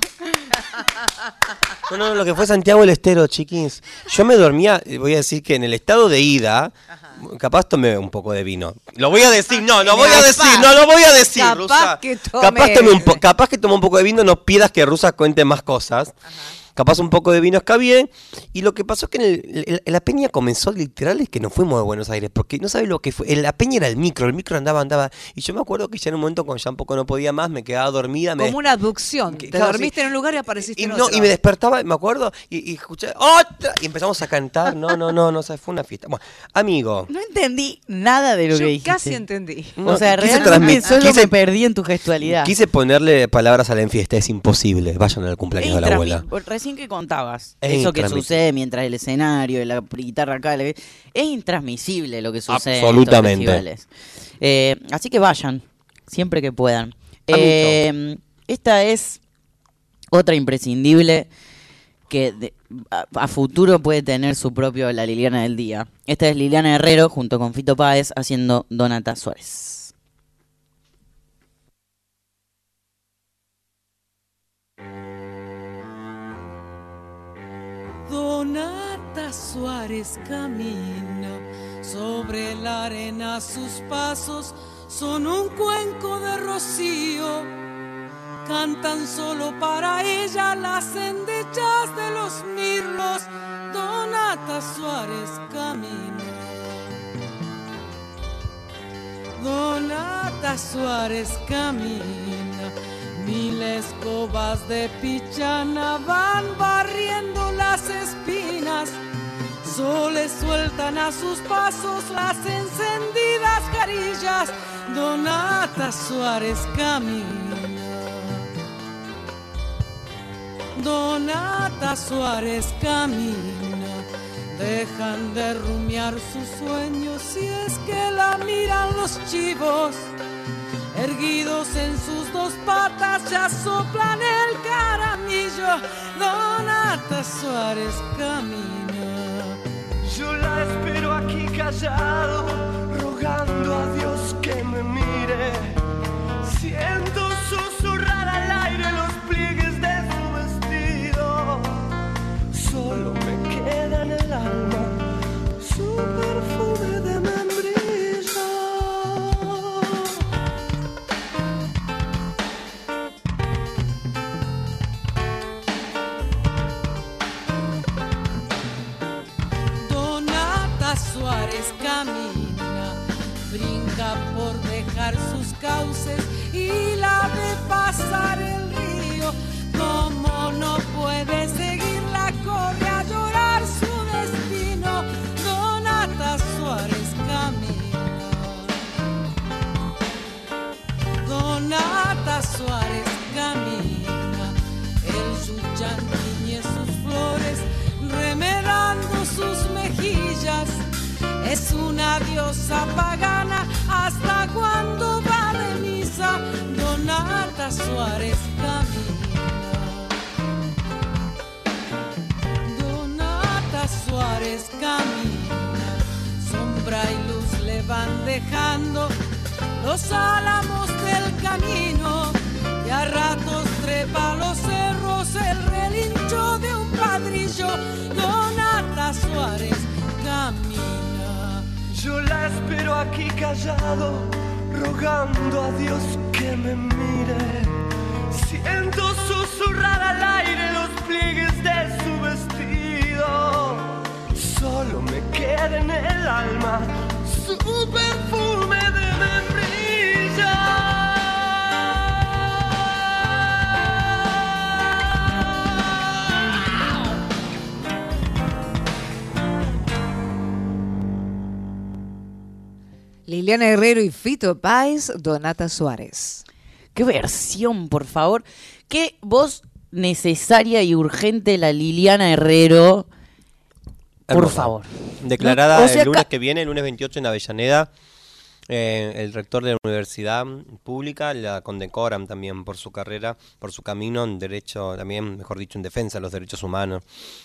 No, no, lo que fue Santiago el Estero, chiquins. Yo me dormía, eh, voy a decir que en el estado de ida, capaz tomé un poco de vino. Lo voy a decir, no, lo voy a decir, no lo voy a decir, Capaz Rusa. que tome. Capaz, tomé un capaz que tomé un poco de vino, no pidas que Rusa cuente más cosas. Capaz un poco de vino está bien. Y lo que pasó es que en, el- la peña comenzó literal es que nos fuimos de Buenos Aires. Porque no sabes lo que fue. La peña era el micro, el micro andaba, andaba. Y yo me acuerdo que ya en un momento cuando ya un poco no podía más, me quedaba dormida. Me, Como una abducción. Te claro, dormiste en un lugar y apareciste y, en no, otro. y me despertaba, me acuerdo, y, y escuché otra. Y empezamos a cantar. No, no, no, no, o sea, fue una fiesta. Bueno, amigo. No entendí nada de lo Yo que dijiste. casi entendí. o sea, quise realmente solo quise- me perdí en tu gestualidad. Quise ponerle palabras a la enfiesta, es imposible. Vayan al cumpleaños de la abuela. Intransmi- Recién que contabas, Es eso que sucede mientras el escenario, la guitarra acá, la- es intransmisible lo que sucede. Absolutamente. En estos festivales. Eh, así que vayan, siempre que puedan. Eh, esta es otra imprescindible que de- a, a futuro puede tener su propio La Liliana del Día. Esta es Liliana Herrero junto con Fito Páez haciendo Donata Suárez. Suárez camina sobre la arena, sus pasos son un cuenco de rocío. Cantan solo para ella las endechas de los mirlos. Donata Suárez camina. Donata Suárez camina, mil escobas de pichana van barriendo las espinas, soles sueltan a sus pasos las encendidas carillas, Donata Suárez camina. Donata Suárez camina, dejan de rumiar sus sueños si es que la miran los chivos. Erguidos en sus dos patas ya soplan el caramillo. Donata Suárez camina. Yo la espero aquí callado, rogando a Dios que me mire. Siento camina, brinca por dejar sus cauces y la de pasar el río, como no puede seguir la corriente. Una diosa pagana hasta cuando va de misa. Donata Suárez camina. Donata Suárez camina. Sombra y luz le van dejando los álamos del camino. Y a ratos trepa los cerros el relincho de un padrillo. Donata Suárez camina. Yo la espero aquí callado, rogando a Dios que me mire. Siento susurrar al aire los pliegues de su vestido. Solo me queda en el alma su perfume Liliana Herrero y Fito Páez, Donata Suárez. Qué versión, por favor. Qué voz necesaria y urgente la Liliana Herrero. Por Hermosa. favor. Declarada No, o sea, el lunes que viene, el lunes 28 en Avellaneda. Eh, el rector de la universidad pública la condecoran también por su carrera, por su camino en derecho, también, mejor dicho, en defensa de los derechos humanos.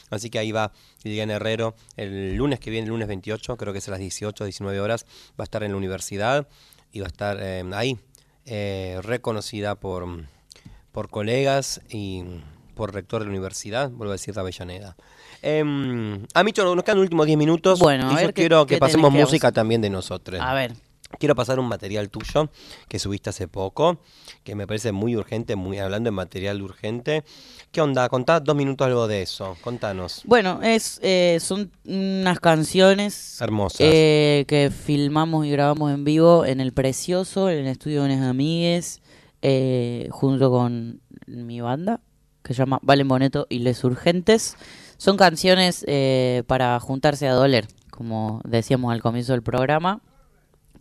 Así que ahí va Liliana Herrero el lunes que viene, el lunes 28, creo que es a las 18, 19 horas, va a estar en la universidad y va a estar eh, ahí, eh, reconocida por, por colegas y por rector de la universidad, vuelvo a decir de Avellaneda. Em, a Micho, nos quedan los últimos 10 minutos Bueno, a y yo qué- quiero que pasemos música también de nosotros. A ver. Quiero pasar un material tuyo que subiste hace poco, que me parece muy urgente, muy hablando de material urgente. ¿Qué onda? Contá dos minutos algo de eso. Contanos. Bueno, es, eh, son unas canciones Hermosas. eh, que filmamos y grabamos en vivo en el Precioso, en el estudio de unas amigues, eh, junto con mi banda, que se llama Valen Boneto y Les Urgentes. Son canciones eh, para juntarse a doler, como decíamos al comienzo del programa.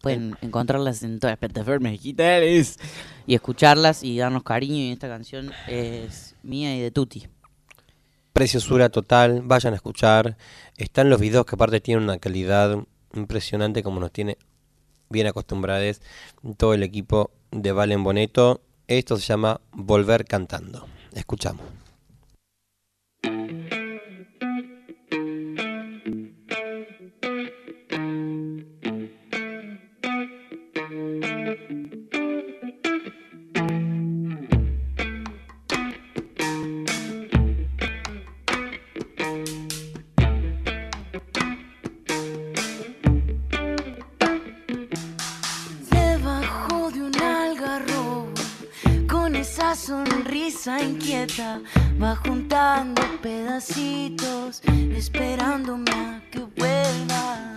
Pueden encontrarlas en todas las plataformas digitales y escucharlas y darnos cariño. Y esta canción es mía y de Tuti. Preciosura total, vayan a escuchar. Están los videos que aparte tienen una calidad impresionante como nos tiene bien acostumbrados todo el equipo de Valen Boneto. Esto se llama Volver Cantando. Escuchamos. Va juntando pedacitos, esperándome a que vuelva.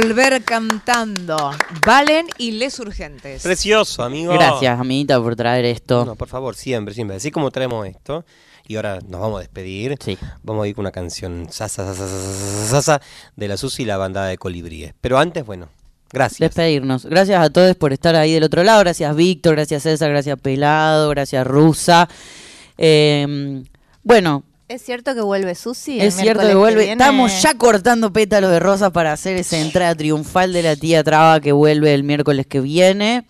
Volver cantando. Valen y Les Urgentes. Precioso, amigo. Gracias, amiguita, por traer esto. No, por favor, siempre, siempre. Así como traemos esto, y ahora nos vamos a despedir, vamos a ir con una canción sasa, sasa, sasa, sasa, sasa, de la Susi y la bandada de colibríes. Pero antes, bueno, gracias. Despedirnos. Gracias a todos por estar ahí del otro lado. Gracias, Víctor. Gracias, César. Gracias, Pelado. Gracias, Rusa. Eh, bueno, ¿Es cierto que vuelve Susi? es cierto que vuelve. Estamos ya cortando pétalos de rosa para hacer esa entrada triunfal de la tía Traba que vuelve el miércoles que viene.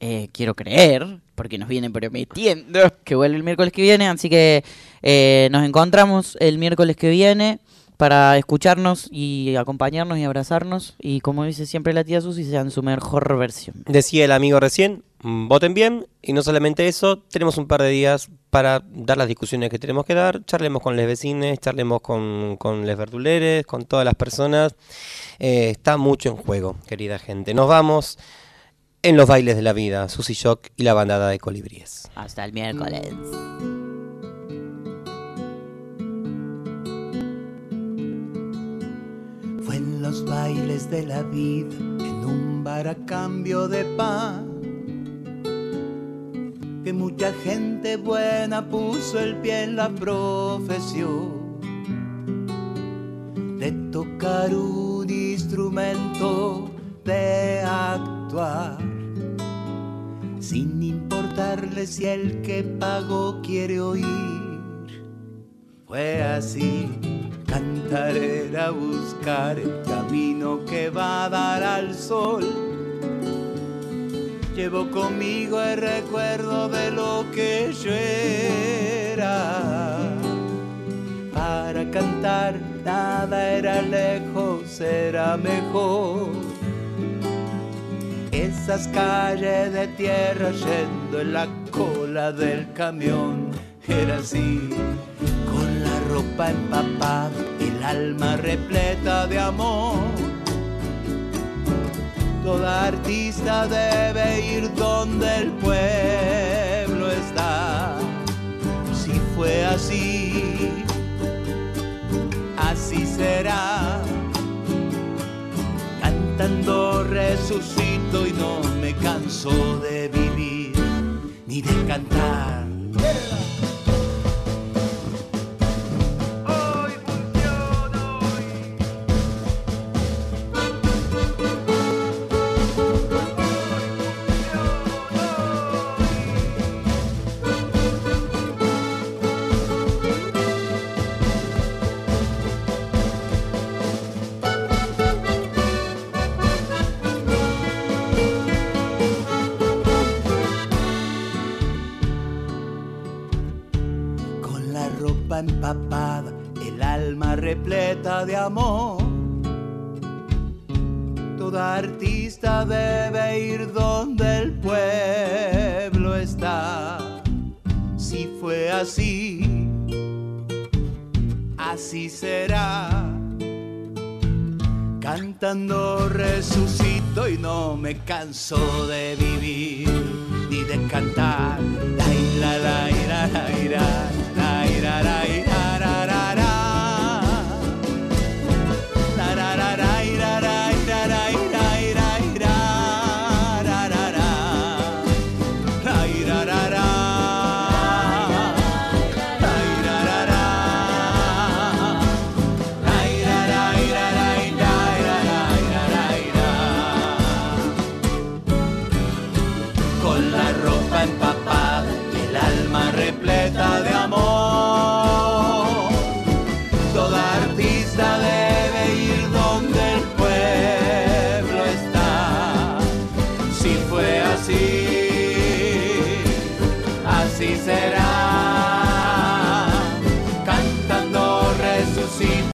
Eh, quiero creer, porque nos vienen prometiendo que vuelve el miércoles que viene. Así que eh, nos encontramos el miércoles que viene para escucharnos y acompañarnos y abrazarnos. Y como dice siempre la tía Susi, sea en su mejor versión. Decía el amigo recién, voten bien y no solamente eso, tenemos un par de días para dar las discusiones que tenemos que dar, charlemos con les vecines, charlemos con, con les verduleres, con todas las personas. Eh, está mucho en juego, querida gente. Nos vamos en los bailes de la vida, Susy Shock y la bandada de colibríes. Hasta el miércoles. Fue en los bailes de la vida, en un bar a cambio de pan, que mucha gente buena puso el pie en la profesión de tocar un instrumento, de actuar, sin importarle si el que pagó quiere oír. Fue así, cantar era buscar el camino que va a dar al sol. Llevo conmigo el recuerdo de lo que yo era. Para cantar nada era lejos, era mejor. Esas calles de tierra yendo en la cola del camión, era así, con la ropa empapada, el alma repleta de amor. Toda artista debe ir donde el pueblo está. Si fue así, así será. Cantando resucito y no me canso de vivir ni de cantar. el alma repleta de amor. Toda artista debe ir donde el pueblo está. Si fue así, así será. Cantando resucito y no me canso de vivir ni de cantar. La ira, la ira, la ira, la ira, la ira.